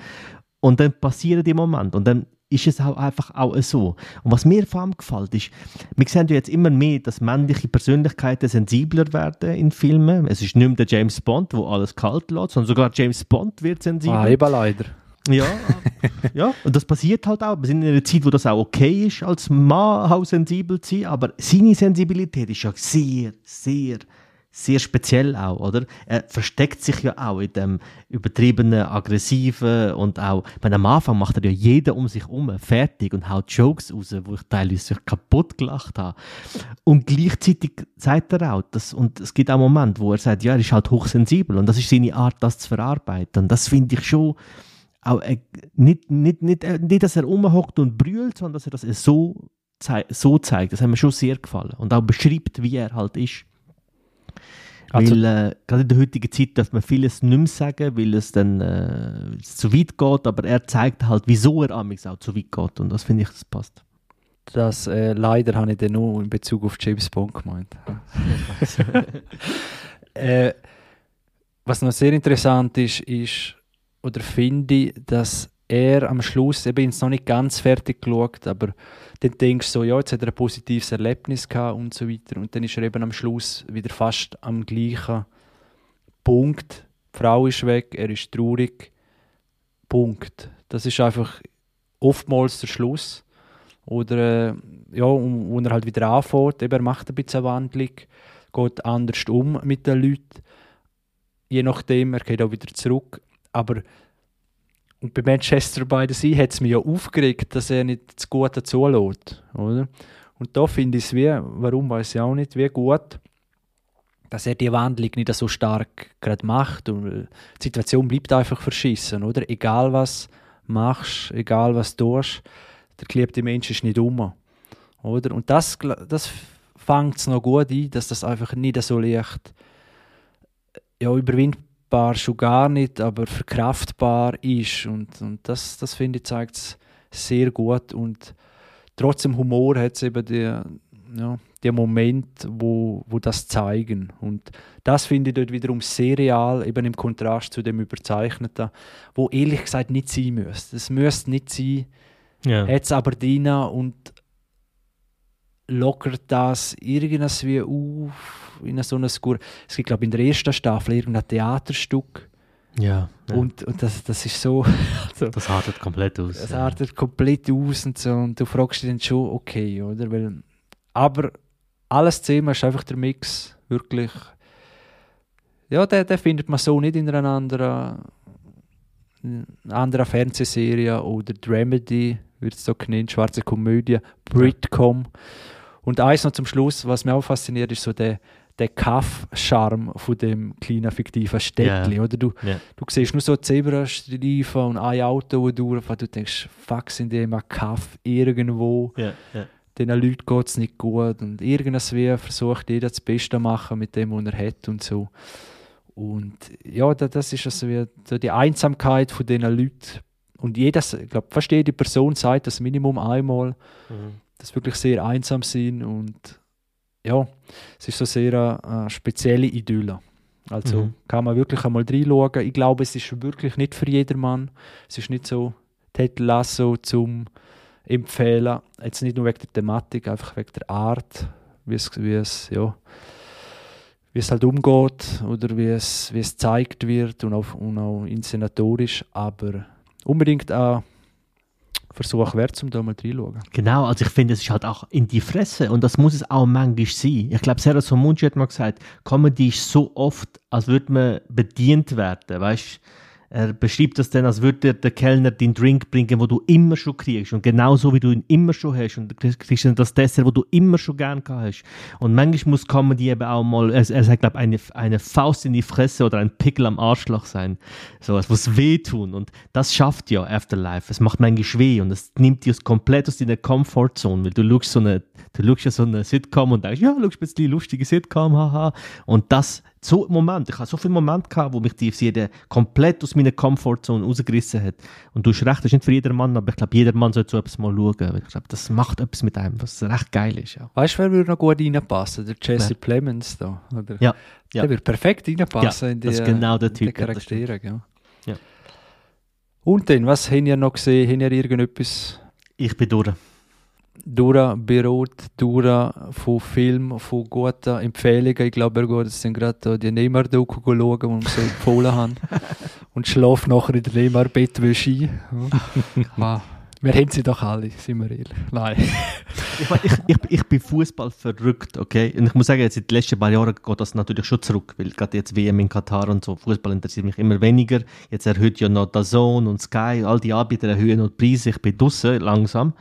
Und dann passieren die Momente und dann ist es auch einfach auch so. Und was mir vor allem gefällt, ist, wir sehen ja jetzt immer mehr, dass männliche Persönlichkeiten sensibler werden in Filmen. Es ist nicht mehr der James Bond, wo alles kalt lässt, sondern sogar James Bond wird sensibler. Ah, eben leider. Ja, ja, und das passiert halt auch. Wir sind in einer Zeit, wo das auch okay ist, als Mann auch sensibel zu sein, aber seine Sensibilität ist ja sehr, sehr sehr speziell auch, oder? Er versteckt sich ja auch in dem übertriebenen, aggressiven und auch, ich meine, am Anfang macht er ja jeder um sich herum fertig und haut Jokes raus, wo ich teilweise kaputt gelacht habe. Und gleichzeitig sagt er auch, dass, und es gibt auch Momente, wo er sagt, ja, er ist halt hochsensibel und das ist seine Art, das zu verarbeiten. Und das finde ich schon, auch, äh, nicht, nicht, nicht, äh, nicht, dass er rumhockt und brüllt, sondern dass er das so, so zeigt. Das hat mir schon sehr gefallen. Und auch beschreibt, wie er halt ist. Also, weil äh, gerade in der heutigen Zeit darf man vieles nicht mehr sagen, weil es dann äh, zu weit geht, aber er zeigt halt, wieso er amigs auch zu weit geht und das finde ich, das passt. Das äh, leider habe ich dann nur in Bezug auf James Bond gemeint. äh, was noch sehr interessant ist, ist, oder finde ich, dass er am Schluss, eben noch nicht ganz fertig geschaut, aber dann denkst du so, ja, jetzt hat er ein positives Erlebnis gehabt und so weiter. Und dann ist er eben am Schluss wieder fast am gleichen Punkt. Die Frau ist weg, er ist traurig. Punkt. Das ist einfach oftmals der Schluss. Oder, äh, ja, wo er halt wieder anfängt, eben, er macht ein bisschen eine Wandlung, geht anders um mit den Leuten. Je nachdem, er geht auch wieder zurück. Aber und bei Manchester by the Sea hat es mich ja aufgeregt, dass er nicht das Gute zulässt. Oder? Und da finde ich es wie, warum weiß ich auch nicht, wie gut, dass er die Wandlung nicht so stark gerade macht. Und die Situation bleibt einfach verschissen, oder? Egal was machst, egal was tust, der geliebte Mensch ist nicht um. Oder? Und das, das fängt es noch gut ein, dass das einfach nicht so leicht ja, überwindbar greifbar schon gar nicht, aber verkraftbar ist. Und, und das, das finde ich, zeigt es sehr gut. Und trotzdem Humor hat es eben die, ja, die Momente, wo, wo das zeigen. Und das finde ich dort wiederum sehr real, eben im Kontrast zu dem Überzeichneten, wo ehrlich gesagt nicht sein müsste. Es müsste nicht sein, ja. hat es aber drin und lockert das irgendwie auf in so einer Skur. Es gibt, glaube ich, in der ersten Staffel irgendein Theaterstück. Ja. ja. Und, und das, das ist so. Also, das artet komplett aus. Das ja. artet komplett aus und so. Und du fragst dich dann schon, okay, oder? Weil, aber alles zusammen ist einfach der Mix, wirklich. Ja, den, den findet man so nicht in einer anderen, einer anderen Fernsehserie oder Dramedy, wird es so genannt, schwarze Komödie, Britcom. Und eins noch zum Schluss, was mich auch fasziniert, ist so der, der Kaff-Charme von dem kleinen fiktiven Städtchen, Ja. oder? Du, Ja. du siehst nur so Zebrastreifen und ein Auto, das durchfährt, du denkst, fuck, sind die immer Kaff irgendwo, Ja, ja. den Leuten geht es nicht gut und irgendwie versucht jeder das Beste zu machen mit dem, was er hat und so. Und ja, da- das ist also wie die Einsamkeit von diesen Leuten. Und jedes, ich glaube, fast jede Person sagt das Minimum einmal, Mhm. dass wirklich sehr einsam sind und ja, es ist so sehr eine, eine spezielle Idylle. Also Mhm. kann man wirklich einmal reinschauen. Ich glaube, es ist wirklich nicht für jedermann. Es ist nicht so Ted Lasso zum Empfehlen. Jetzt nicht nur wegen der Thematik, einfach wegen der Art, wie es, wie es, ja, wie es halt umgeht oder wie es, wie es gezeigt wird und auch, und auch inszenatorisch. Aber unbedingt ein Versuch wert, um da mal reinschauen. Genau, also ich finde, es ist halt auch in die Fresse und das muss es auch manchmal sein. Ich glaube, Sarah Somunci hat mal gesagt, Comedy ist so oft, als würde man bedient werden, weißt er beschreibt das dann, als würde der Kellner den Drink bringen, wo du immer schon kriegst und genauso wie du ihn immer schon hast und du kriegst dann das Dessert, wo du immer schon gern gehabt hast. Und manchmal muss Comedy eben auch mal, er, er sagt, glaube eine, eine Faust in die Fresse oder ein Pickel am Arschloch sein. So, es muss wehtun und das schafft ja Afterlife. Es macht manchmal weh und es nimmt dich komplett aus deiner Comfortzone, weil du schaust so eine, du schaust so eine Sitcom und denkst, ja, schaust ein bisschen lustige Sitcom, haha. Und das, so Moment, ich habe so viele Momente gehabt, wo mich die Serie komplett aus meiner Comfortzone rausgerissen hat. Und du hast recht, das ist nicht für jedermann, aber ich glaube, jeder Mann sollte so etwas mal schauen. Weil ich glaube, das macht etwas mit einem, was recht geil ist. Ja. Weißt du, wer würde noch gut reinpassen? Der Jesse Wer? Plemons da. Oder? Ja, ja. Der würde perfekt reinpassen Ja, in die, das ist genau der Typ, ja, Charaktere. Gell? Ja. Und dann, was haben ihr noch gesehen? Haben ihr irgendetwas Ich bin durch. Durch Berot, durch von Film, von guten Empfehlungen? Ich glaube, er geht jetzt dann gerade die Neymar-Doku schauen, die wir so empfohlen haben. Und schläft nachher in der Neymar-Bettwäsche ein. Ja. Wir haben sie doch alle, sind wir ehrlich. Nein. Ich, mein, ich, ich, ich bin Fußball verrückt, okay? Und ich muss sagen, jetzt in den letzten paar Jahren geht das natürlich schon zurück, weil gerade jetzt WM in Katar und so, Fußball interessiert mich immer weniger. Jetzt erhöht ja noch DAZN und Sky, all die Anbieter erhöhen noch die Preise, ich bin draussen langsam.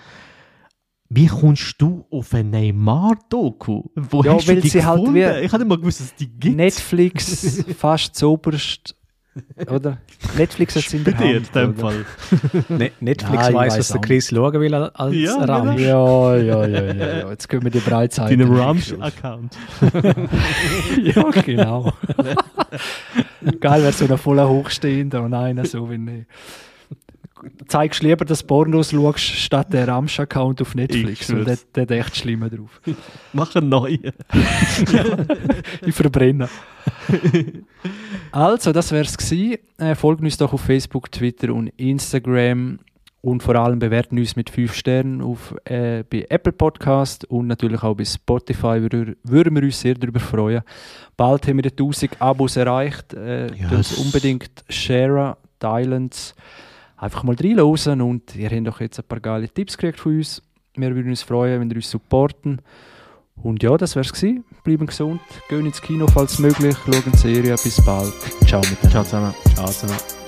Wie kommst du auf eine Neymar-Doku? Wo Ja, hast du weil die sie halt gefunden? wie- ich hatte mal gewusst, dass es die gibt. Netflix fast zoberst. Oder? Netflix hat es in der dir in Hand. dem? Fall. Ne Netflix Nein, weiss, was der Chris schauen will als Ja, Rahmen. Ja, ja, ja, ja, ja. Jetzt können wir die Breitseite. Deinem nicht Ramsch-Account. Ja, genau. Geil wäre so ein voller Hochstehender und einer so wie ich. Zeigst lieber, dass du Pornos schaust, statt der Ramsch-Account auf Netflix. Und der hat echt schlimmer drauf. Mach einen neuen. Ich verbrenne. also, das wäre es gewesen. Äh, folgt uns doch auf Facebook, Twitter und Instagram. Und vor allem bewerten uns mit 5 Sternen auf, äh, bei Apple Podcast und natürlich auch bei Spotify. Würden würden wir uns sehr darüber freuen. Bald haben wir die 1000 Abos erreicht. Äh, Yes. unbedingt sharen, teilen. Einfach mal reinlosen und ihr habt doch jetzt ein paar geile Tipps gekriegt von uns. Wir würden uns freuen, wenn ihr uns supporten. Und ja, das wär's gewesen. Bleiben gesund, gehen ins Kino, falls möglich, schauen Serie. Bis bald. Ciao miteinander. Ciao zusammen. Ciao zusammen.